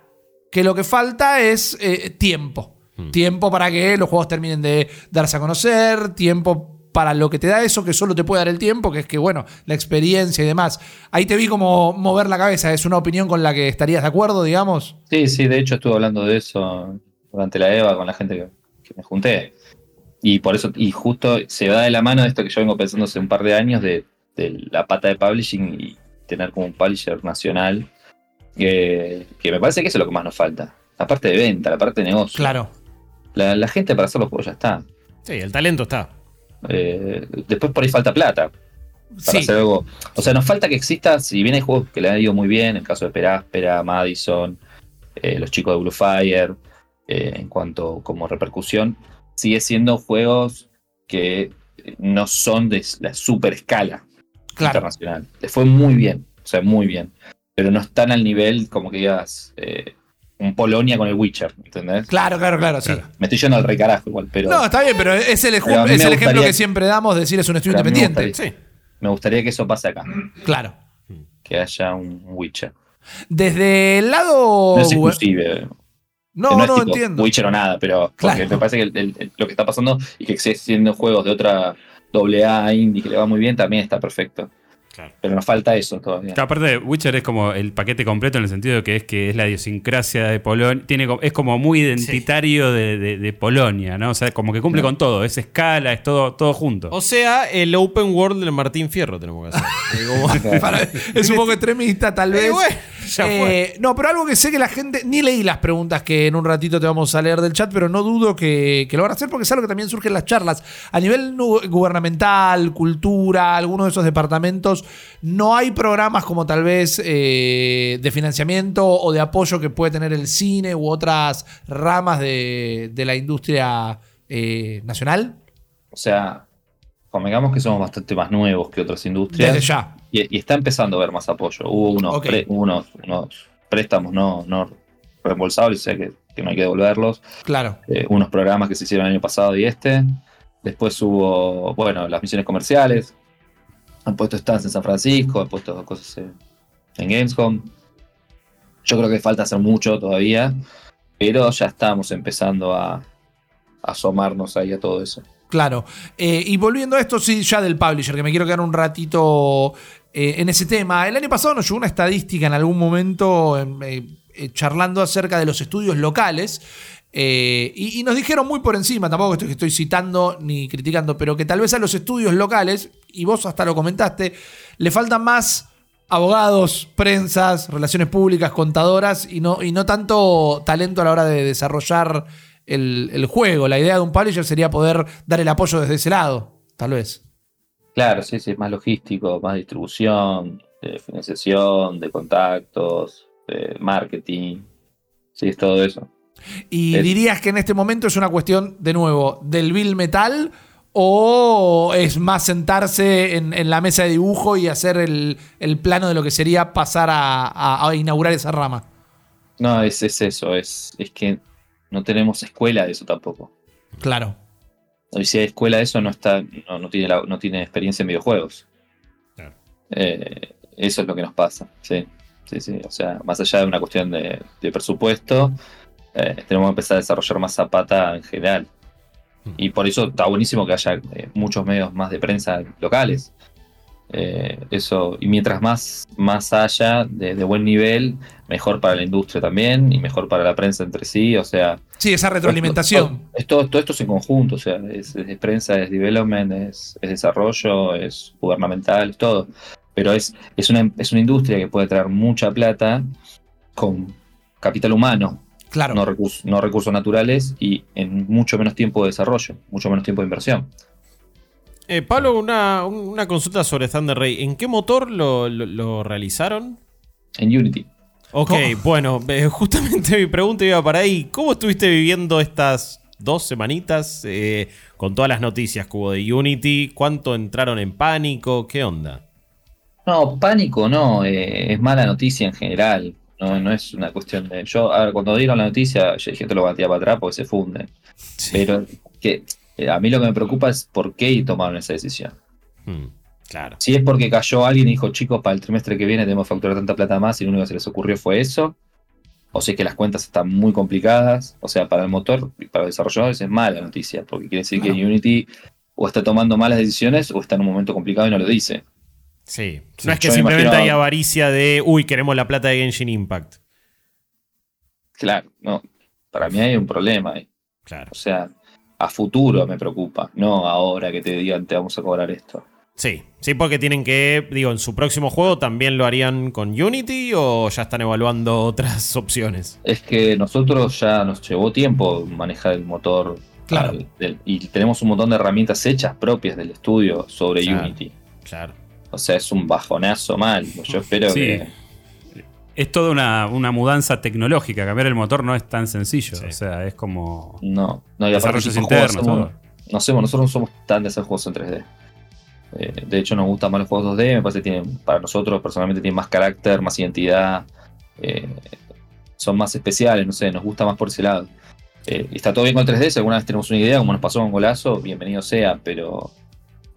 Que lo que falta es eh, tiempo. Hmm. Tiempo para que los juegos terminen de darse a conocer, tiempo para lo que te da eso, que solo te puede dar el tiempo, que es que, bueno, la experiencia y demás. Ahí te vi como mover la cabeza. ¿Es una opinión con la que estarías de acuerdo, digamos? Sí, sí, de hecho estuve hablando de eso durante la EVA con la gente que, que me junté. Y por eso, y justo se da de la mano de esto que yo vengo pensando hace un par de años de, de la pata de publishing y tener como un publisher nacional. Que, que me parece que eso es lo que más nos falta. La parte de venta, la parte de negocio. Claro. La, la gente para hacer los juegos ya está. Sí, el talento está. Eh, después por ahí falta plata para Sí. hacer algo. O sea, nos falta que exista, si bien hay juegos que le han ido muy bien, el caso de Peráspera, Madison, eh, los chicos de Blue Fire, eh, en cuanto como repercusión, sigue siendo juegos que no son de la super escala Claro. internacional. Les fue muy bien, o sea, muy bien. Pero no están al nivel, como que digas, eh, un Polonia con el Witcher, ¿entendés? Claro, claro, claro, sí. Me estoy yendo al recarajo igual, pero No, está bien, pero es el, Pero es el ejemplo gustaría- que siempre damos de decir es un estudio mí me independiente. Sí. me gustaría que eso pase acá, Claro. que haya un Witcher. Desde el lado. No es exclusive. No, que no, tipo entiendo. Witcher o nada, pero porque Claro. me parece que el- el- lo que está pasando y que siendo juegos de otra AA indie que le va muy bien también está perfecto. Claro. Pero nos falta eso todavía. Que aparte, Witcher es como el paquete completo en el sentido de que es que es la idiosincrasia de Polonia. Tiene, como- es como muy identitario de, de- de Polonia, ¿no? O sea, como que cumple con todo. Es escala, es todo, todo junto. O sea, el open world del Martín Fierro tenemos que hacer. Para- es un poco extremista, tal Eh, vez. bueno, ya Eh, no, pero algo que sé que la gente. Ni leí las preguntas que en un ratito te vamos a leer del chat, pero no dudo que, que lo van a hacer porque es algo que también surge en las charlas. A nivel gubernamental, cultura, algunos de esos departamentos, no hay programas como tal vez eh, de financiamiento o de apoyo que puede tener el cine u otras ramas de, de la industria eh, nacional. O sea, convengamos que somos bastante más nuevos que otras industrias. Desde ya. Y está empezando a ver más apoyo. Hubo unos, pre- unos, unos préstamos no, no reembolsables, o sea que, que no hay que devolverlos. Claro. Eh, unos programas que se hicieron el año pasado y este. Después hubo, bueno, las misiones comerciales. Han puesto stands en San Francisco, han puesto cosas en, en Gamescom. Yo creo que falta hacer mucho todavía, pero ya estamos empezando a, a asomarnos ahí a todo eso. Claro. Eh, y volviendo a esto, sí, ya del publisher, que me quiero quedar un ratito eh, en ese tema. El año pasado nos llegó una estadística en algún momento eh, charlando acerca de los estudios locales. Eh, y, nos dijeron muy por encima, tampoco estoy, estoy citando ni criticando, pero que tal vez a los estudios locales, y vos hasta lo comentaste, le faltan más abogados, prensas, relaciones públicas, contadoras y no, y no tanto talento a la hora de desarrollar el, juego. La idea de un publisher sería poder dar el apoyo desde ese lado, tal vez. Claro, sí, sí, es más logístico, más distribución, financiación, de contactos, de marketing. Sí, es todo eso. ¿Y Es- dirías que en este momento es una cuestión, de nuevo, del bill metal o es más sentarse en, en la mesa de dibujo y hacer el, el plano de lo que sería pasar a, a- a inaugurar esa rama? No, es, es eso, es, es que no tenemos escuela de eso tampoco. Claro. Y si hay escuela de eso, no está, no, no tiene la- no tiene experiencia en videojuegos. Claro. Eh, eso es lo que nos pasa, sí. Sí, sí. O sea, más allá de una cuestión de, de presupuesto, eh, tenemos que empezar a desarrollar más zapata en general. Y por eso está buenísimo que haya eh, muchos medios más de prensa locales. Eh, eso, y mientras más, más haya de, de buen nivel, mejor para la industria también y mejor para la prensa entre sí. O sea, Sí, esa retroalimentación. es todo, todo esto es en conjunto, o sea, es, es prensa, es development, es, es desarrollo, es gubernamental, es todo. Pero es, es, una, es una industria que puede traer mucha plata con capital humano, Claro. no, recursos, no recursos naturales y en mucho menos tiempo de desarrollo, mucho menos tiempo de inversión. Eh, Pablo, una, una consulta sobre Thunder Ray. ¿En qué motor lo, lo- lo realizaron? En Unity. Ok, ¿Cómo? bueno, eh, justamente mi pregunta iba para ahí. ¿Cómo estuviste viviendo estas dos semanitas eh, con todas las noticias que hubo de Unity? ¿Cuánto entraron en pánico? ¿Qué onda? No, pánico no, eh, es mala noticia en general. No, no es una cuestión de. Yo, a ver, cuando dieron la noticia, yo dije esto lo va a tirar para atrás porque se funde. Pero que eh, a mí lo que me preocupa es por qué tomaron esa decisión. Hmm, claro. Si es porque cayó alguien y dijo, chicos, para el trimestre que viene tenemos que facturar tanta plata más y lo único que se les ocurrió fue eso. O si es que las cuentas están muy complicadas. O sea, para el motor y para los desarrolladores es mala noticia, porque quiere decir que. Unity o está tomando malas decisiones o está en un momento complicado y no lo dice. Sí. No es que simplemente hay avaricia de, uy, queremos la plata de Genshin Impact. Claro, no. Para mí hay un problema ahí. Claro. O sea, a futuro me preocupa, no ahora que te digan te vamos a cobrar esto. Sí, sí, porque tienen que, digo, en su próximo juego también lo harían con Unity o ya están evaluando otras opciones. Es que nosotros ya nos llevó tiempo manejar el motor Claro. al- del- y tenemos un montón de herramientas hechas propias del estudio sobre Claro. Unity. Claro. O sea, es un bajonazo mal. Yo espero Sí. que. Es toda una, una mudanza tecnológica. Cambiar el motor no es tan sencillo. Sí. O sea, es como. No, no, y Desarrollos internos, todo. no sé, nosotros no somos tan de hacer juegos en 3D. Eh, de hecho, nos gustan más los juegos 2D, me parece que tienen, para nosotros personalmente tienen más carácter, más identidad, eh, son más especiales, no sé, nos gusta más por ese lado. Eh, está todo bien con el 3D, si alguna vez tenemos una idea, como nos pasó con Golazo, bienvenido sea, pero.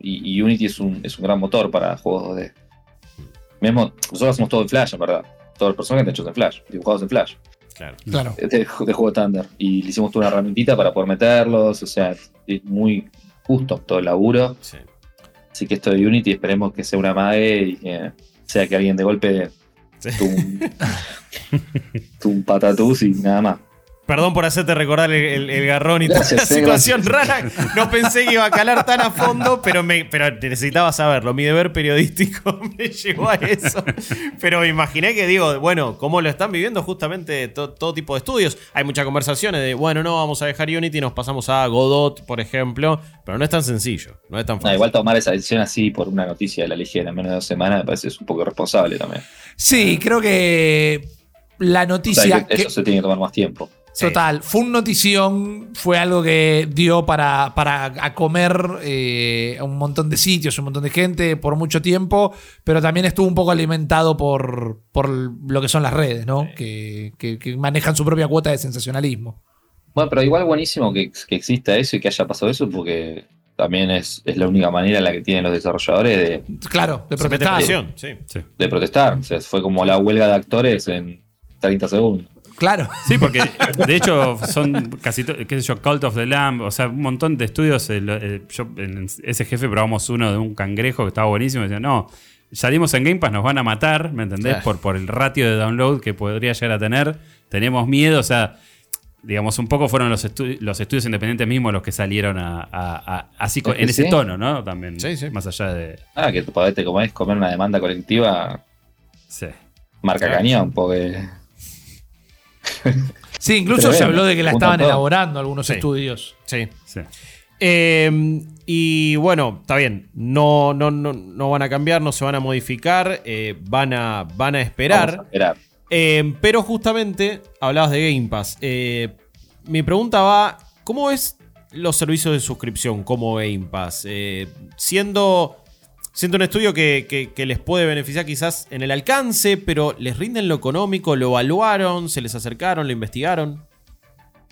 Y, y Unity es un, es un gran motor para juegos 2D. Mismo, nosotros hacemos todo en Flash, en verdad. Todos los personajes están hechos en Flash, dibujados en Flash Claro. Claro. de, de juego Thunder. Y le hicimos toda una herramientita para poder meterlos. O sea, es muy justo todo el laburo. Sí. Así que esto de Unity esperemos que sea una mague y que sea que alguien de golpe Sí. tum, tum patatús y nada más. Perdón por hacerte recordar el, el- el garrón y toda la situación rara. No pensé que iba a calar tan a fondo, pero, me, pero necesitaba saberlo. Mi deber periodístico me llevó a eso. Pero me imaginé que, digo, bueno, cómo lo están viviendo justamente to- todo tipo de estudios. Hay muchas conversaciones de, bueno, no, vamos a dejar Unity y nos pasamos a Godot, por ejemplo. Pero no es tan sencillo, no es tan No, fácil. igual tomar esa decisión así por una noticia de la ligera en menos de dos semanas me parece es un poco irresponsable también. Sí, creo que la O sea, noticia. que que- eso se tiene que tomar más tiempo. Total, fue un notición, fue algo que dio para, para a comer eh, a un montón de sitios, un montón de gente por mucho tiempo, pero también estuvo un poco alimentado por, por lo que son las redes, ¿no? Que, que- que manejan su propia cuota de sensacionalismo. Bueno, pero igual buenísimo que, que exista eso y que haya pasado eso porque también es, es la única manera en la que tienen los desarrolladores de, Claro, de protestar. presión, sí. Sí. de protestar. O sea, fue como la huelga de actores en 30 segundos. Claro. Sí, porque de hecho son casi, qué sé yo, Cult of the Lamb, o sea, un montón de estudios. eh, eh, yo en ese jefe probamos uno de un cangrejo que estaba buenísimo. Y decía, no, salimos en Game Pass, nos van a matar, ¿me entendés? Por, por el ratio de download que podría llegar a tener. Tenemos miedo, o sea, digamos, un poco fueron los, estu- los estudios independientes mismos los que salieron a, a- a- así Es en ese sí. tono, ¿no? También, Sí, sí. más allá de. Ah, que tu padre como es comer una demanda colectiva, Sí. marca Claro. cañón, porque Sí, incluso Pero se habló de que la estaban elaborando algunos Sí. estudios. Sí. sí. Eh, y bueno, está bien. No, no, no, no van a cambiar, no se van a modificar. eh, van, a, van a vamos esperar. a esperar. Eh, pero justamente hablabas de Game Pass. Eh, mi pregunta va: ¿cómo es los servicios de suscripción como Game Pass? Eh, siendo, siendo un estudio que, que- que les puede beneficiar quizás en el alcance, pero les rinden lo económico, lo evaluaron, se les acercaron, lo investigaron.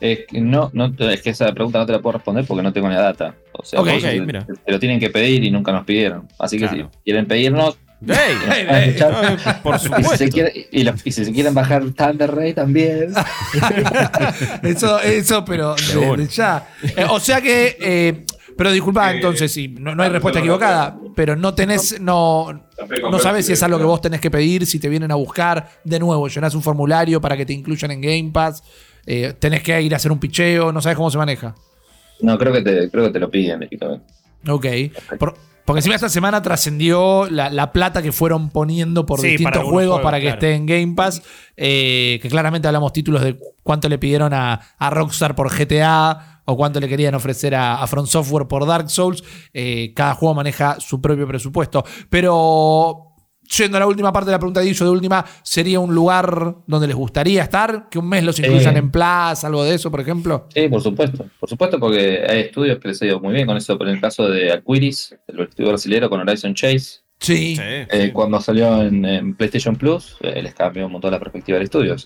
Es que no, no, es que esa pregunta no te la puedo responder porque no tengo la data. O sea, Ok, vos ok, te- mira. te lo tienen que pedir y nunca nos pidieron. Así que Claro. si quieren pedirnos, ¡Ey! Ey, van a ey, escuchar. Eh, Por Y si, supuesto. se quiere- y, si se quieren bajar Thunder Ray también. Eso, eso, pero De ya. Eh, o sea que. eh, pero disculpa, entonces, sí, no, no hay respuesta equivocada, pero no tenés, no, no sabes si es algo que vos tenés que pedir, si te vienen a buscar, de nuevo, llenás un formulario para que te incluyan en Game Pass, eh, tenés que ir a hacer un picheo, no sabes cómo se maneja. No, creo que te, creo que te lo piden directamente. Ok. Por- porque encima esta semana trascendió la, la plata que fueron poniendo por Sí, distintos juegos, juegos, para que claro. esté en Game Pass. eh, que claramente hablamos títulos de cuánto le pidieron a, a Rockstar por GTA o cuánto le querían ofrecer a, a From Software por Dark Souls. Eh, cada juego maneja su propio presupuesto. Pero. Yendo a la última parte de la pregunta de Guillo, de última, ¿sería un lugar donde les gustaría estar? ¿Que un mes los incluyan Eh. en Plaza, algo de eso, por ejemplo? Sí, por supuesto. Por supuesto, porque hay estudios que les ha ido muy bien con eso. Por el caso de Aquiris, el estudio brasileño con Horizon Chase, Sí, Sí, eh, sí. cuando salió en, en PlayStation Plus, eh, les cambió un montón la perspectiva del estudio.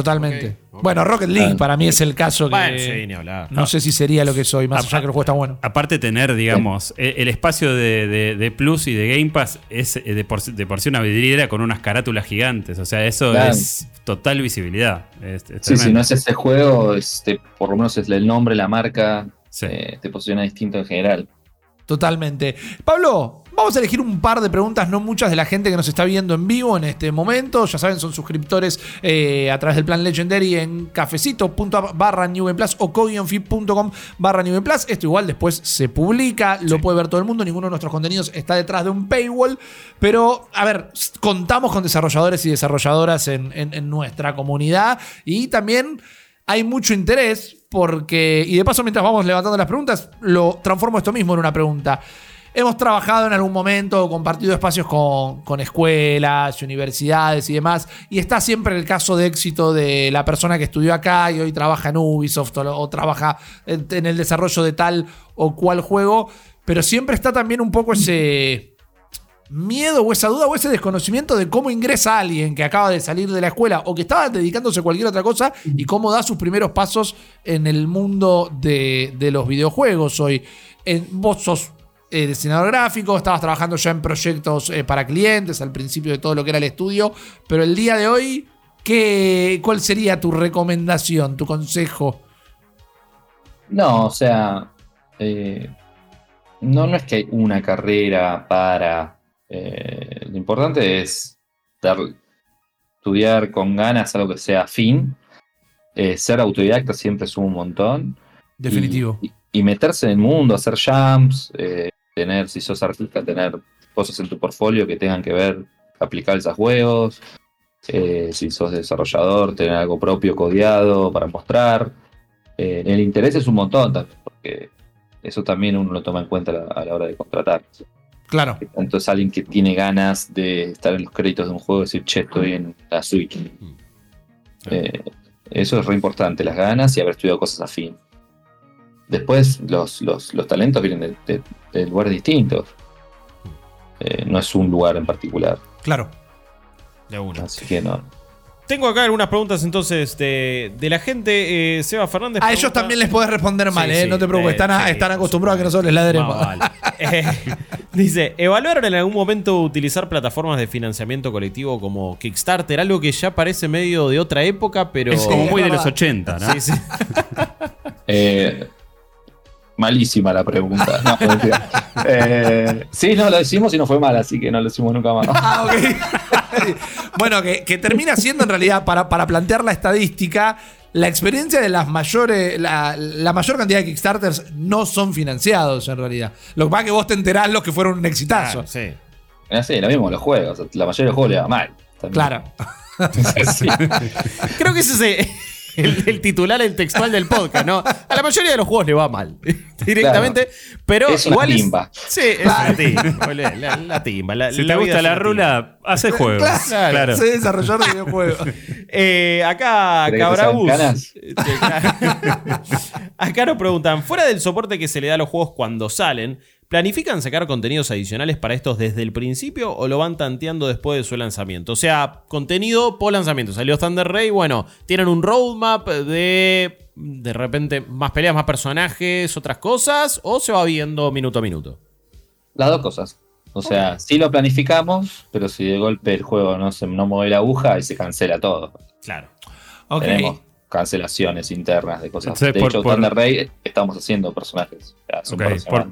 Totalmente. Bueno, Rocket League Ah. para mí es el caso que. Bueno, sí, ni hablar. No sé si sería lo que soy, más allá que el juego está bueno. Aparte tener, digamos, e- el espacio de, de- de Plus y de Game Pass es eh, de por, sí- de por sí una vidriera con unas carátulas gigantes. O sea, eso Claro. es total visibilidad. Es- es Sí, si no es ese juego, este, por lo menos es el nombre, la marca, Sí. eh, te posiciona distinto en general. Totalmente. Pablo, vamos a elegir un par de preguntas, no muchas de la gente que nos está viendo en vivo en este momento. Ya saben, son suscriptores eh, a través del plan Legendary en cafecito.app barra New Plus o cogionfit.com barra New Plus. Esto igual después se publica, lo puede ver todo el mundo. Ninguno de nuestros contenidos está detrás de un paywall. Pero, a ver, contamos con desarrolladores y desarrolladoras en, en- en nuestra comunidad y también hay mucho interés porque, y de paso mientras vamos levantando las preguntas, lo transformo esto mismo en una pregunta. Hemos trabajado en algún momento, compartido espacios con, con escuelas, universidades y demás, y está siempre el caso de éxito de la persona que estudió acá y hoy trabaja en Ubisoft o, trabaja en, el desarrollo de tal o cual juego, pero siempre está también un poco ese miedo o esa duda o ese desconocimiento de cómo ingresa alguien que acaba de salir de la escuela o que estaba dedicándose a cualquier otra cosa y cómo da sus primeros pasos en el mundo de, de los videojuegos hoy. En- vos sos eh, diseñador gráfico, estabas trabajando ya en proyectos eh, para clientes al principio de todo lo que era el estudio, pero el día de hoy, ¿qué, ¿cuál sería tu recomendación, tu consejo? No, o sea, eh, no, no es que hay una carrera para. eh, lo importante es dar- estudiar con ganas algo que sea afín. Ser autodidacta siempre suma un montón. Definitivo. Y, y meterse en el mundo, hacer jumps, eh, tener, si sos artista, tener cosas en tu portfolio que tengan que ver aplicables a juegos. Eh, si sos desarrollador, tener algo propio codeado para mostrar. Eh, el interés es un montón también, porque eso también uno lo toma en cuenta a la, a la hora de contratar. Claro. Tanto es alguien que tiene ganas de estar en los créditos de un juego y decir, che, estoy en la Switch. Eh, Eso es re importante, las ganas y haber estudiado cosas afín. Después, los, los, los talentos vienen de, de- de lugares distintos. Eh, no es un lugar en particular. Claro. De una. Así que no. Tengo acá algunas preguntas entonces de, de la gente. Eh, Seba Fernández. A ellos pregunta- también les podés responder mal, Sí, ¿eh? sí, no te preocupes, eh, están, sí, están acostumbrados a que nosotros les ladremos. Más vale. Eh, dice, ¿evaluaron en algún momento utilizar plataformas de financiamiento colectivo como Kickstarter? Algo que ya parece medio de otra época, pero... Es como muy de los verdad. 80, ¿no? Sí, sí. Eh, malísima la pregunta. No. Eh, sí, no, lo decimos y no fue mal, así que no lo decimos nunca más. Ah, ok. bueno, que, que termina siendo en realidad, para, para plantear la estadística, la experiencia de las mayores, la, la mayor cantidad de Kickstarters no son financiados en realidad. Lo que pasa es que vos te enterás los que fueron un exitazo. Claro, sí. Es así, lo mismo los juegos. La mayoría de los juegos le va mal. también. Claro. Sí. Creo que ese es el, el titular, el textual del podcast, ¿no? A la mayoría de los juegos le va mal. Directamente. Pero Es una igual timba. es. Sí, es una timba. La, la timba. La, Si la te gusta la una timba. rula, hace juegos. Claro, Claro. Sé desarrollar videojuegos. Eh, acá ¿Querés que te Cabrabus. canas? acá nos preguntan: fuera del soporte que se le da a los juegos cuando salen, ¿planifican sacar contenidos adicionales para estos desde el principio o lo van tanteando después de su lanzamiento? O sea, contenido por lanzamiento. Salió Thunder Ray, bueno, tienen un roadmap de. De repente, más peleas, más personajes, otras cosas, o se va viendo minuto a minuto. Las dos cosas. O sea, sí lo planificamos, pero si de golpe el juego no se no mueve la aguja y se cancela todo. Claro. Ok. Tenemos cancelaciones internas de cosas. Entonces, de por- hecho, por- Thunder Ray estamos haciendo personajes. Por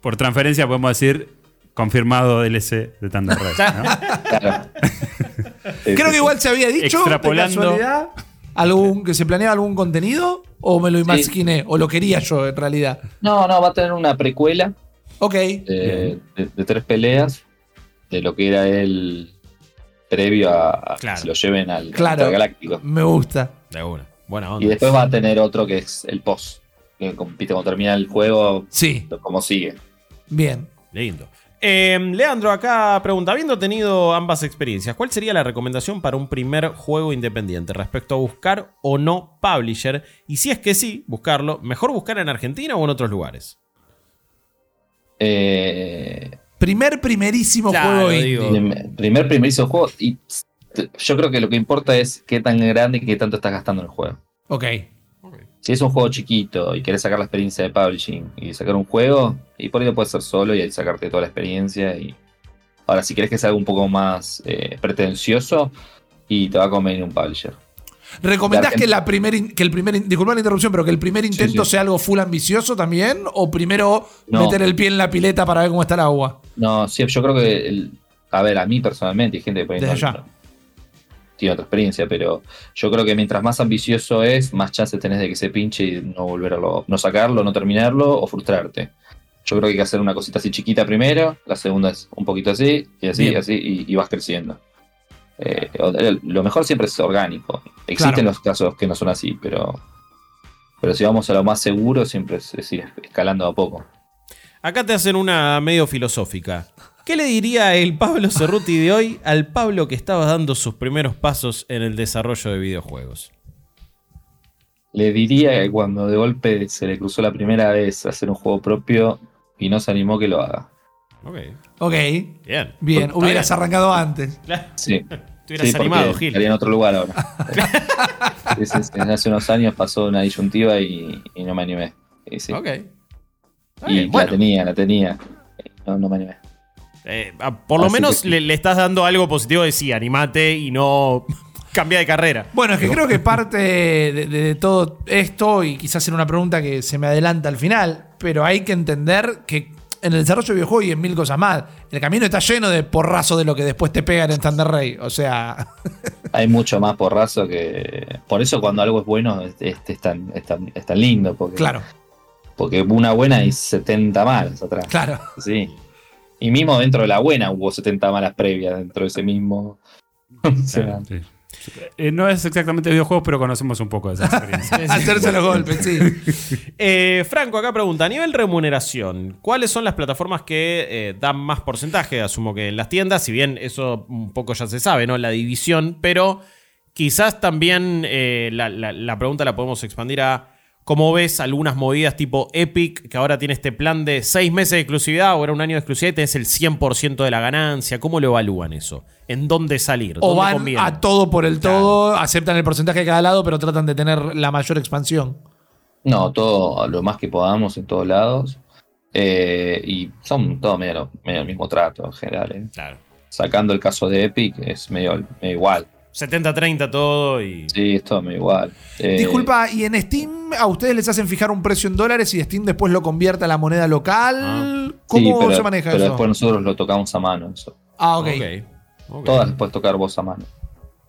por, transferencia podemos decir confirmado DLC de Thunder Ray. ¿no? Claro. Creo que igual se había dicho de Extrapolando. casualidad, algún, que se planeaba algún contenido o me lo imaginé o lo quería yo en realidad. No, no, va a tener una precuela Ok. de, de- de tres peleas de lo que era el previo a, a Claro. que se lo lleven al Claro. Galáctico. Me gusta. De una. Buena Y después va a tener otro que es el post. Que compite cuando termina el juego, Sí. como sigue. Bien. Lindo. Eh, Leandro acá pregunta, habiendo tenido ambas experiencias, ¿cuál sería la recomendación para un primer juego independiente respecto a buscar o no publisher? Y si es que sí, buscarlo, ¿mejor buscar en Argentina o en otros lugares? Eh, Primer, primerísimo Claro, juego indie. primer, primerizo juego. Y yo creo que lo que importa es qué tan grande y qué tanto estás gastando en el juego. Ok. Si es un juego chiquito y querés sacar la experiencia de publishing y sacar un juego, y por ahí lo puedes hacer solo y ahí sacarte toda la experiencia. Y ahora, si querés que sea algo un poco más eh, pretencioso, y te va a convenir un publisher. ¿Recomendás que, la primer, in- que el primer. Disculpa la interrupción, pero que el primer intento sí. sea algo full ambicioso también? ¿O primero No. meter el pie en la pileta para ver cómo está el agua? No, sí, yo creo que, el- a ver, a mí personalmente, hay gente que por tiene otra experiencia, pero yo creo que mientras más ambicioso es, más chances tenés de que se pinche y no volverlo, no sacarlo, no terminarlo o frustrarte. Yo creo que hay que hacer una cosita así chiquita primero, la segunda es un poquito así, y así, Bien. y así, y, y vas creciendo. Eh, o- lo mejor siempre es orgánico. Existen Claro. los casos que no son así, pero, pero si vamos a lo más seguro, siempre es, es ir escalando a poco. Acá te hacen una medio filosófica. ¿Qué le diría el Pablo Cerruti de hoy al Pablo que estaba dando sus primeros pasos en el desarrollo de videojuegos? Le diría que cuando de golpe se le cruzó la primera vez hacer un juego propio y no se animó que lo haga. Ok, Ok. bien. Bien. Hubieras bien. arrancado antes. Claro, Sí. Te hubieras Sí, animado, Gil. estaría en otro lugar ahora. Sí. Hace unos años pasó una disyuntiva y, y no me animé. Y, sí. Ok. Está Y bien, la bueno. tenía, la tenía. No, no me animé. Eh, por lo Así menos que le, le estás dando algo positivo de sí, animate y no cambia de carrera. Bueno, es que creo que parte de, de- de todo esto, y quizás era una pregunta que se me adelanta al final, pero hay que entender que en el desarrollo de videojuegos y en mil cosas más, el camino está lleno de porrazo de lo que después te pegan en Thunder Ray. O sea, Hay mucho más porrazo que. Por eso cuando algo es bueno es, es- es tan, es tan- es tan lindo. Porque, claro, Porque una buena y 70 malas atrás. claro. Sí. Y mismo dentro de la buena hubo 70 malas previas dentro de ese mismo. O sea, Sí. Eh, no es exactamente videojuegos, pero conocemos un poco de esa experiencia. Hacerse los golpes, sí. Eh, Franco acá pregunta, a nivel remuneración, ¿cuáles son las plataformas que eh, dan más porcentaje? Asumo que en las tiendas, si bien eso un poco ya se sabe, ¿no? La división, pero Quizás también eh, la, la- la pregunta la podemos expandir a cómo ves algunas movidas tipo Epic, que ahora tiene este plan de seis meses de exclusividad o era un año de exclusividad y tenés el 100% de la ganancia. ¿Cómo lo evalúan eso? ¿En dónde salir? O ¿Dónde van conviene? a todo por el todo, aceptan el porcentaje de cada lado, pero tratan de tener la mayor expansión. No, todo lo más que podamos en todos lados. Eh, y son todo medio, medio el mismo trato en general. ¿eh? Claro. Sacando el caso de Epic, es medio, medio igual. 70-30 todo y. Sí, es todo igual. Eh, Disculpa, ¿y en Steam a ustedes les hacen fijar un precio en dólares y Steam después lo convierte a la moneda local? Ah. sí, ¿Cómo pero, se maneja pero eso? después nosotros lo tocamos a mano. Eso. Ah, ok. ok. Todas las puedes tocar vos a mano.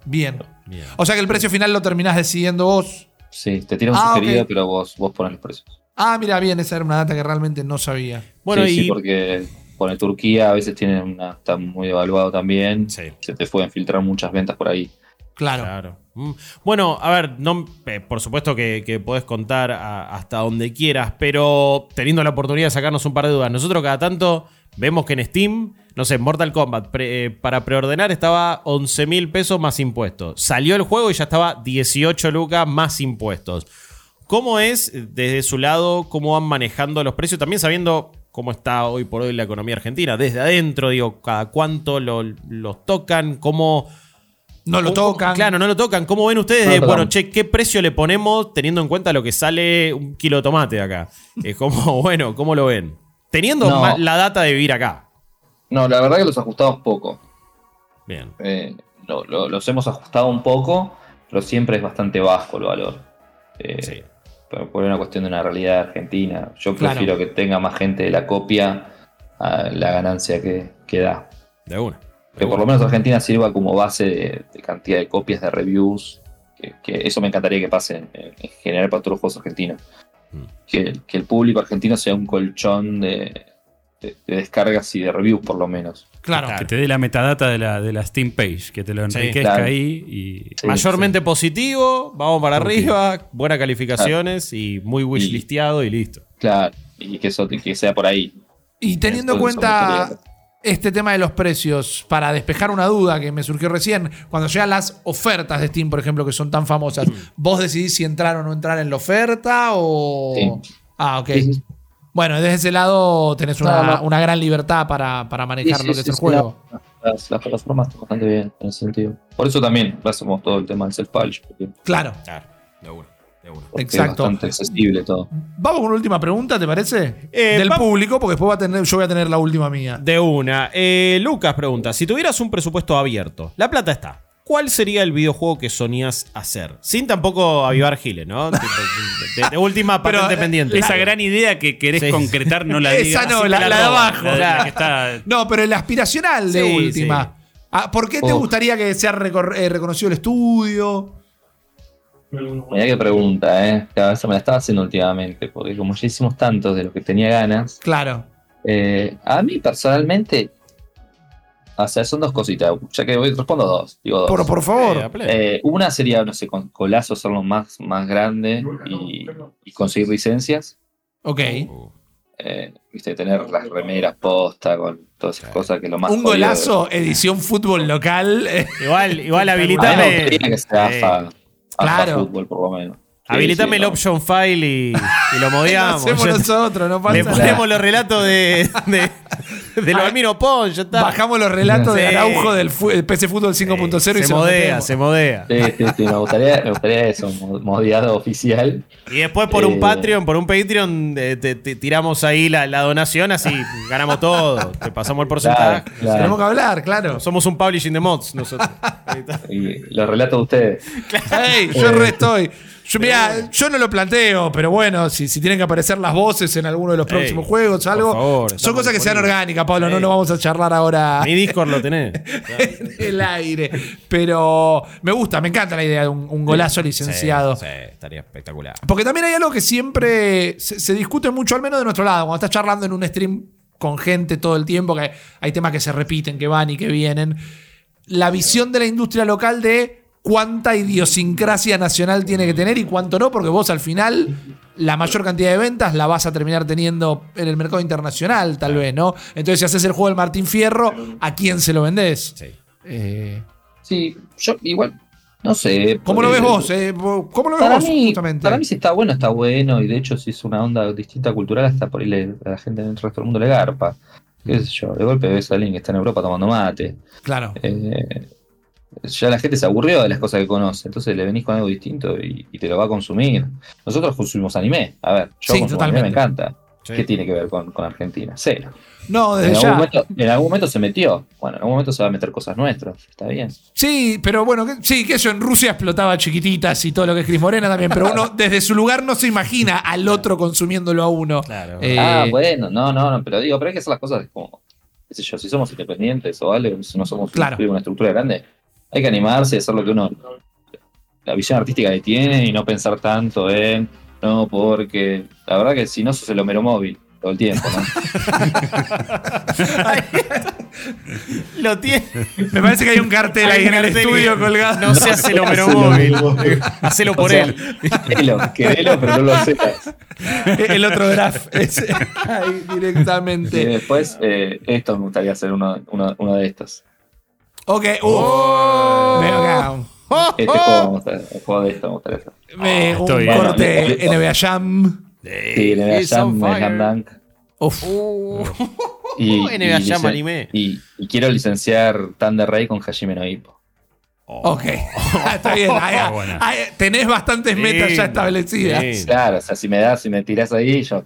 Bien. Bien. O sea que el precio final lo terminás decidiendo vos. Sí, te tira un Ah, sugerido, pero vos, vos pones los precios. Ah, mira, bien, esa era una data que realmente no sabía. Bueno, sí, y. sí, porque pone Turquía, a veces tiene una, está muy evaluado también. Sí. Se te pueden filtrar muchas ventas por ahí. Claro. Claro. Mm. Bueno, a ver, no, eh, por supuesto que, que podés contar a- hasta donde quieras, pero teniendo la oportunidad de sacarnos un par de dudas, nosotros cada tanto vemos que en Steam, no sé, Mortal Kombat, pre- eh, para preordenar estaba 11 mil pesos más impuestos. Salió el juego y ya estaba 18 lucas más impuestos. ¿Cómo es eh, desde su lado, cómo van manejando los precios? También sabiendo cómo está hoy por hoy la economía argentina, desde adentro, digo, cada cuánto lo- los tocan, cómo... No lo ¿Cómo- tocan. Claro, no lo tocan. ¿Cómo ven ustedes? No lo de, bueno, che, ¿qué precio le ponemos teniendo en cuenta lo que sale un kilo de tomate acá? Es como, bueno, ¿cómo lo ven? Teniendo No. la data de vivir acá. No, la verdad que los ajustamos poco. Bien. Eh, lo- lo- los hemos ajustado un poco, pero siempre es bastante bajo el valor. Eh, Sí. Pero por una cuestión de una realidad argentina. Yo Claro. prefiero que tenga más gente de la copia a la ganancia que, que da. De una. De Que por lo menos Argentina sirva como base de, de cantidad de copias, de reviews. Que, que eso me encantaría que pase en, en general para todos los juegos argentinos. Mm. Que, que el público argentino sea un colchón de, de- de descargas y de reviews, por lo menos. Claro. Que te dé la metadata de la, de la Steam page, que te lo Sí, enriquezca claro. ahí y. Sí, Mayormente positivo, vamos para arriba, buenas calificaciones y muy wishlisteado y listo. Claro, y que eso que sea por ahí. Y teniendo en cuenta este tema de los precios, para despejar una duda que me surgió recién, cuando llegan las ofertas de Steam, por ejemplo, que son tan famosas, Mm. ¿vos decidís si entrar o no entrar en la oferta? O... Sí. Ah, ok. Bueno, desde ese lado tenés una, No, no. una gran libertad para, para manejar Sí, lo sí, que es el sí, juego. Las, las plataformas están bastante bien en ese sentido. Por eso también hacemos todo el tema del self-publish, porque, Claro. Claro, de una. De una. porque Exacto. es bastante accesible todo. Vamos con una última pregunta, ¿te parece? Eh, Del público, porque después va a tener, yo voy a tener la última mía. De una. Eh, Lucas pregunta: si tuvieras un presupuesto abierto, la plata está. ¿Cuál sería el videojuego que soñás hacer? Sin tampoco avivar giles, ¿no? De, de última Pero, patente eh, pendiente. Esa gran idea que querés Sí. concretar no la Esa digas. no, así te la- la de abajo. La, la Claro. que está. No, pero el aspiracional de Sí, última. sí. Ah, ¿Por qué te Oh. gustaría que sea eh, reconocido el estudio? Mira qué pregunta, ¿eh? Cada vez me la estaba haciendo últimamente, porque como ya hicimos tantos de los que tenía ganas, Claro. eh, a mí personalmente, o sea, son dos cositas, ya que voy, respondo dos, digo dos. Por, por favor. Eh. Eh, una sería, no sé, con Colazo hacerlo más, más grande y, y conseguir licencias. ok. Uh, Eh, viste, tener las remeras posta con todas esas cosas que es lo más Un de- golazo, edición fútbol local. eh, Igual, igual habilitame. Eh, claro. fútbol, por lo menos. Sí, el option file y, y lo lo modiamos. hacemos Ya- nosotros, no pasa Le nada. ponemos los relatos de, de, de los Almiro Pons, ya está. Bajamos los relatos de Sí. Araujo del fu- el PC Fútbol 5.0 y se, se los modea, metemos. se modea. Sí, sí, sí, me gustaría, me gustaría eso, mo- modiado oficial. Y después por un Eh. Patreon, por un Patreon, eh, te, te tiramos ahí la, la donación, así ganamos todo. Te pasamos el porcentaje. Claro, claro. Tenemos que hablar, claro. Somos un publishing de mods nosotros. Ahí está. Y los relatos de ustedes. Ey, yo re estoy. Yo, mirá, yo no lo planteo, pero bueno, si, si tienen que aparecer las voces en alguno de los Ey, próximos juegos, por algo. favor, son estamos cosas que sean disponibles. orgánicas, Pablo. No Ey. lo vamos a charlar ahora Mi Discord lo tenés. en el aire. Pero me gusta, me encanta la idea de un, un golazo licenciado. Sí, sí, estaría espectacular. Porque también hay algo que siempre se, se discute mucho, al menos de nuestro lado, cuando estás charlando en un stream con gente todo el tiempo, que hay temas que se repiten, que van y que vienen. La visión de la industria local de cuánta idiosincrasia nacional tiene que tener y cuánto no, porque vos al final la mayor cantidad de ventas la vas a terminar teniendo en el mercado internacional, tal vez, ¿no? Entonces, si haces el juego del Martín Fierro, ¿a quién se lo vendés? Sí. Eh, Sí, yo igual No sé. ¿Cómo lo ves vos? eh? ¿Cómo lo ves Para vos, mí, justamente? para mí si está bueno, está bueno. Y de hecho, si es una onda distinta cultural, hasta por ahí le- a la gente en el resto del mundo le garpa. Qué sé yo, de golpe ves a alguien que está en Europa tomando mate. Claro. Eh, ya la gente se aburrió de las cosas que conoce, entonces le venís con algo distinto y, y te lo va a consumir. Nosotros consumimos anime. A ver, yo Sí, consumo anime, me totalmente. encanta. Sí. ¿Qué tiene que ver con, con Argentina? Cero. No, En desde algún, ya. momento, en algún momento se metió. Bueno, en algún momento se va a meter cosas nuestras. Está bien. Sí, pero bueno, que- sí, que eso en Rusia explotaba chiquititas y todo lo que es Cris Morena también, pero uno desde su lugar no se imagina al otro consumiéndolo a uno. Claro. Eh, Ah, bueno, no, no, no, pero digo, pero hay que hacer las cosas como, qué sé yo, si somos independientes o algo, si no somos Claro. una estructura grande, hay que animarse y hacer lo que uno, la visión artística que tiene y no pensar tanto en, no, porque la verdad que si no sos el Homero móvil todo el tiempo, ¿no? Lo tiene. Me parece que hay un cartel ahí en el estudio colgado. No se hace el Homero móvil. Hacelo por O sea, él. Querelo, querelo, pero no lo sepas. El otro draft. ahí Y directamente. después, eh, esto me gustaría hacer uno, uno, uno de estos. Ok, uff. Veo acá. Este juego, me gustaría- el juego de esto me gustaría. Me- un estoy bien. corte Bueno, NBA Jam. Sí, le It's on Jam, fire. Dunk. Uf. Uh, Y, NBA y Jam licen- anime. Y, y quiero licenciar Thunder Ray con Hajime no Ippo. Ok. Está bien. ahí- Está buena. ahí tenés bastantes metas ya Lindo, establecidas. lindo. Claro, o sea, si me das, si me tirás ahí, yo.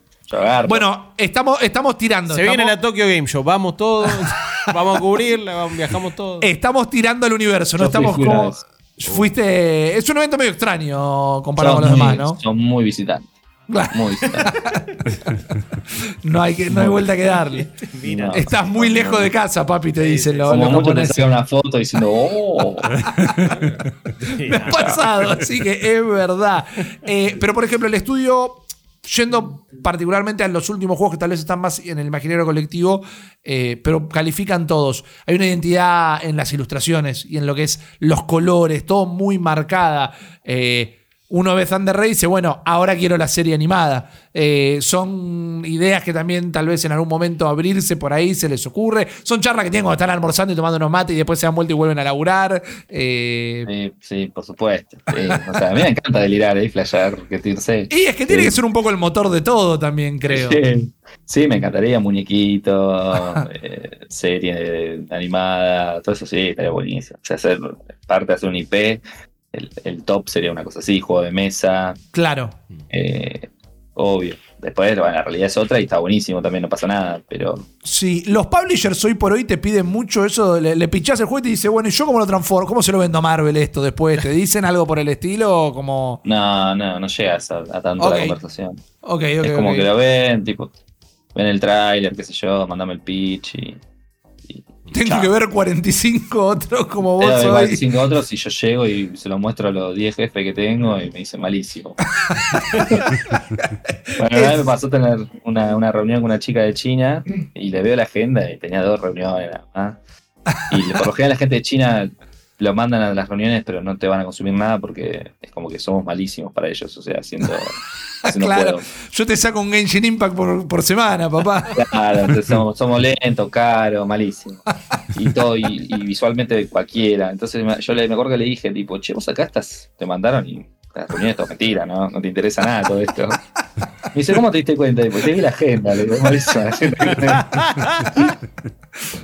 Bueno, estamos, estamos tirando. Se estamos, viene la Tokyo Game Show. Vamos todos. vamos a cubrirla. vamos- Viajamos todos. estamos tirando al universo. No Yo estamos como. Fuiste. Es un evento medio extraño comparado son con los muy, demás, ¿no? Son muy visitantes. Muy visitantes. No hay, que, no hay vuelta que darle. Mira. Estás muy lejos de casa, papi, te dicen los, Como mucho te sacan una foto diciendo, oh, Me ha pasado, así que es verdad. Eh, pero, por ejemplo, el estudio, yendo particularmente a los últimos juegos que tal vez están más en el imaginario colectivo, eh, pero califican todos. Hay una identidad en las ilustraciones y en lo que es los colores, todo muy marcada. Eh, uno ve Thunder Ray y dice, bueno, ahora quiero la serie animada. Eh, son ideas que también tal vez en algún momento abrirse por ahí se les ocurre. Son charlas que tienen cuando están almorzando y tomando unos mates y después se dan vuelta y vuelven a laburar. Eh, sí, sí, por supuesto. sí. O sea, a mí me encanta delirar y flashear, que te- no sé. Y es que tiene Sí. que ser un poco el motor de todo también, creo. Sí, sí, me encantaría muñequito, eh, serie animada, todo eso sí, estaría buenísimo. O sea, hacer parte de hacer un IP, el, el top sería una cosa así, juego de mesa, Claro. eh, obvio. Después, bueno, la realidad es otra y está buenísimo, también no pasa nada, pero Sí, los publishers hoy por hoy te piden mucho eso. Le, le pichás el juego y te dice, bueno, ¿y yo cómo lo transformo? ¿Cómo se lo vendo a Marvel esto después? ¿Te dicen algo por el estilo? o Como. no, no, no llegas a, a tanto la conversación. Ok, ok. es como que lo ven, tipo, ven el tráiler, qué sé yo, mandame el pitch y... Tengo chao. que ver 45 otros como vos Debe haber hoy. 45 otros y yo llego y se lo muestro a los 10 jefes que tengo y me dicen malísimo. bueno, una vez me pasó tener una, una reunión con una chica de China y le veo la agenda y tenía dos reuniones nada más. Y por lo general la gente de China lo mandan a las reuniones pero no te van a consumir nada porque es como que somos malísimos para ellos, o sea, haciendo, Claro. Yo te saco un Genshin Impact por, por semana, papá. Claro, somos, somos lentos, caros, malísimos. Y todo, y, y visualmente cualquiera. Entonces yo le, me acuerdo que le dije, tipo, che, vos acá estás, te mandaron y las reuniones todo mentira, ¿no? No te interesa nada todo esto. Me dice, ¿cómo te diste cuenta? Tipo, te vi la agenda, le digo, malísima la agenda.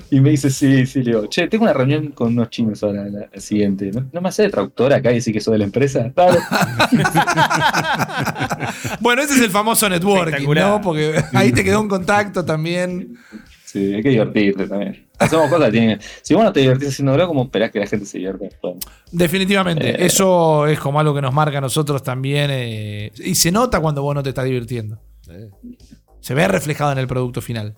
Y me dice, sí, sí, le digo, che, tengo una reunión con unos chinos ahora, la, la siguiente. ¿No, no me hace de traductora acá y decir que soy de la empresa? Dale. Bueno, ese es el famoso networking. ¿no? Porque ahí te quedó un contacto también. Sí, hay que divertirte también. Hacemos cosas que tienen. Si vos no te divertís haciéndolo, ¿cómo esperás que la gente se divierta después? Definitivamente. Eh. Eso es como algo que nos marca a nosotros también. eh, y se nota cuando vos no te estás divirtiendo. Se ve reflejado en el producto final.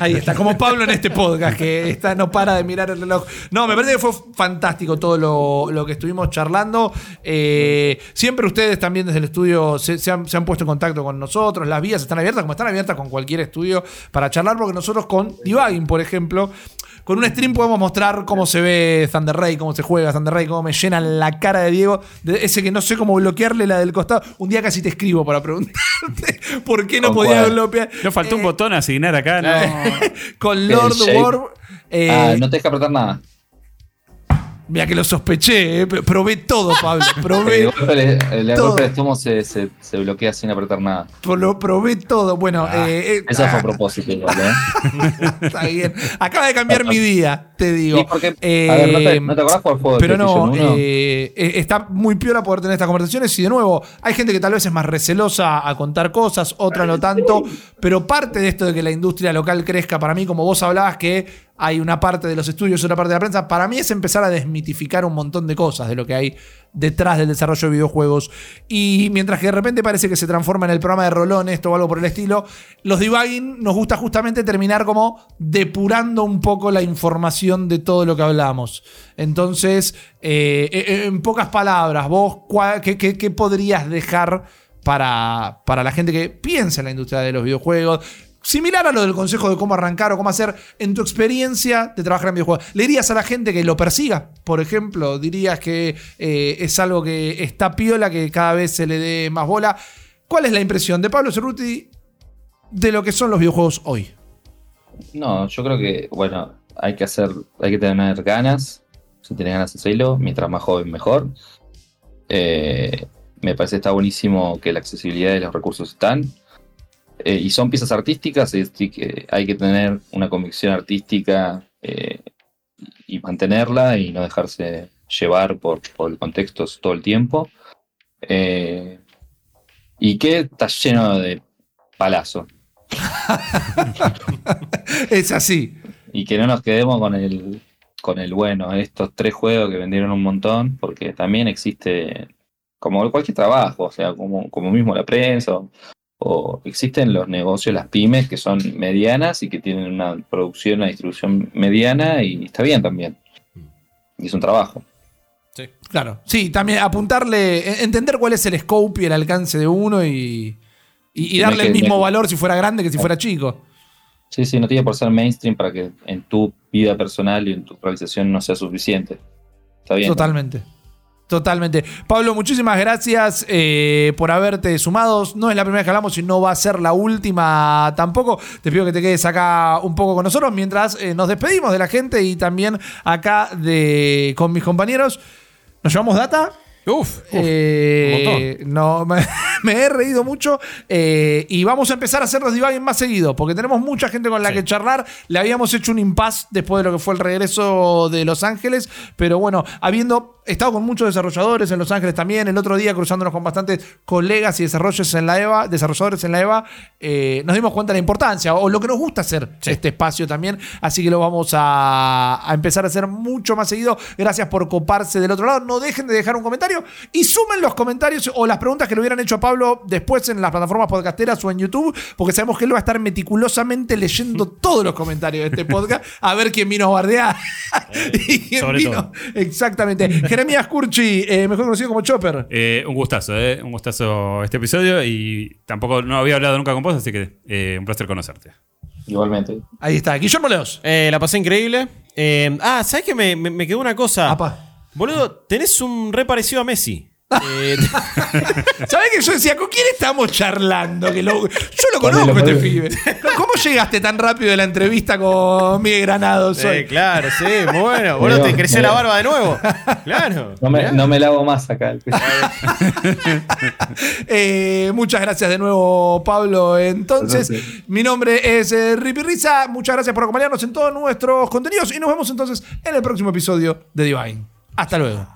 Ahí está, como Pablo en este podcast, que está, no para de mirar el reloj. No, me parece que fue fantástico todo lo, lo que estuvimos charlando. Eh, siempre ustedes también desde el estudio se, han, se han puesto en contacto con nosotros. Las vías están abiertas, como están abiertas con cualquier estudio para charlar, porque nosotros con Debugging, por ejemplo, con un stream podemos mostrar cómo se ve Thunder Ray, cómo se juega Thunder Ray, cómo me llenan la cara de Diego, de ese que no sé cómo bloquearle la del costado. Un día casi te escribo para preguntarte por qué no ¿Con podía cuál? bloquear. No faltó un Eh, botón a asignar acá, ¿no? con Lord. War. eh, ah, no te deja apretar nada. Mira que lo sospeché, eh, probé todo, Pablo. El Probé, golpe, de- el todo. golpe de estómago se, se, se bloquea sin apretar nada. lo probé todo. Bueno, Ah, eh, eh, Eso fue a ah, propósito igual, ¿eh? está bien. Acaba de cambiar mi día, te digo. A ver, ¿no te, no te acordás cuál de Pero no, PlayStation 1? está muy piola poder tener estas conversaciones y de nuevo, hay gente que tal vez es más recelosa a contar cosas, otra no tanto, pero parte de esto de que la industria local crezca, para mí, como vos hablabas, que hay una parte de los estudios y una parte de la prensa, para mí es empezar a desmitificar un montón de cosas de lo que hay detrás del desarrollo de videojuegos. Y mientras que de repente parece que se transforma en el programa de Rolón esto o algo por el estilo, los debugging nos gusta justamente terminar como depurando un poco la información de todo lo que hablamos. Entonces, eh, eh, en pocas palabras, vos, ¿cuál- qué, qué- qué podrías dejar para, para la gente que piensa en la industria de los videojuegos? Similar a lo del consejo de cómo arrancar o cómo hacer en tu experiencia de trabajar en videojuegos. ¿Le dirías a la gente que lo persiga? Por ejemplo, dirías que eh, es algo que está piola, que cada vez se le dé más bola. ¿Cuál es la impresión de Pablo Cerruti de lo que son los videojuegos hoy? No, yo creo que, bueno, hay que hacer, hay que tener ganas. Si tienes ganas hacerlo, mientras más joven, mejor. Eh, me parece que está buenísimo que la accesibilidad de los recursos están. Eh, y son piezas artísticas, es decir, que hay que tener una convicción artística eh, y mantenerla y no dejarse llevar por, por el contexto todo el tiempo. Eh, y que está lleno de palazos. Es así. Y que no nos quedemos con el, con el bueno, estos tres juegos que vendieron un montón, porque también existe, como cualquier trabajo, o sea, como, como mismo la prensa, o, existen los negocios, las pymes, que son medianas y que tienen una producción, una distribución mediana, y está bien también. Y es un trabajo. Claro. Sí, también apuntarle, en- entender cuál es el scope y el alcance de uno y, y- Sí, darle el mismo valor si fuera grande que si fuera chico. Sí, sí, no tiene por ser mainstream para que en tu vida personal y en tu realización no sea suficiente. Está bien. Totalmente. Totalmente. Pablo, muchísimas gracias eh, por haberte sumado. No es la primera vez que hablamos y no va a ser la última tampoco. Te pido que te quedes acá un poco con nosotros mientras eh, nos despedimos de la gente y también acá de, con mis compañeros. ¿Nos llevamos data? Uf, uf, Eh, no, me, me he reído mucho eh, y vamos a empezar a hacer los debugging más seguido porque tenemos mucha gente con la Sí. que charlar. Le habíamos hecho un impasse después de lo que fue el regreso de Los Ángeles, pero bueno, habiendo estado con muchos desarrolladores en Los Ángeles también, el otro día cruzándonos con bastantes colegas y desarrolladores en la EVA, desarrolladores en la EVA, eh, nos dimos cuenta de la importancia o lo que nos gusta hacer este espacio también, así que lo vamos a, a empezar a hacer mucho más seguido. Gracias por coparse del otro lado. No dejen de dejar un comentario y sumen los comentarios o las preguntas que le hubieran hecho a Pablo después en las plataformas podcasteras o en YouTube, porque sabemos que él va a estar meticulosamente leyendo todos los comentarios de este podcast a ver quién vino a bardear. y quién sobre vino. todo. Exactamente. Jeremías Curchi, eh, mejor conocido como Chopper. Eh, un gustazo, eh, un gustazo este episodio y tampoco no había hablado nunca con vos, así que eh, un placer conocerte. Igualmente. Ahí está, Guillermo Leos. Eh, la pasé increíble. Eh, ah, ¿sabes qué? Me, me- me quedó una cosa. Apa. Boludo, tenés un re parecido a Messi. Eh, ¿Sabés que yo decía, ¿con quién estamos charlando? Que lo- yo lo Ponelo, conozco este pibe. ¿Cómo llegaste tan rápido de la entrevista con Miguel Granados hoy? eh, claro, sí, muy bueno. Boludo, te creció la barba de nuevo. Claro. No me, mirá. no me lavo más acá. Eh, muchas gracias de nuevo, Pablo. Entonces, Gracias. mi nombre es eh, Ripi Risa. Muchas gracias por acompañarnos en todos nuestros contenidos y nos vemos entonces en el próximo episodio de Divine. Hasta luego.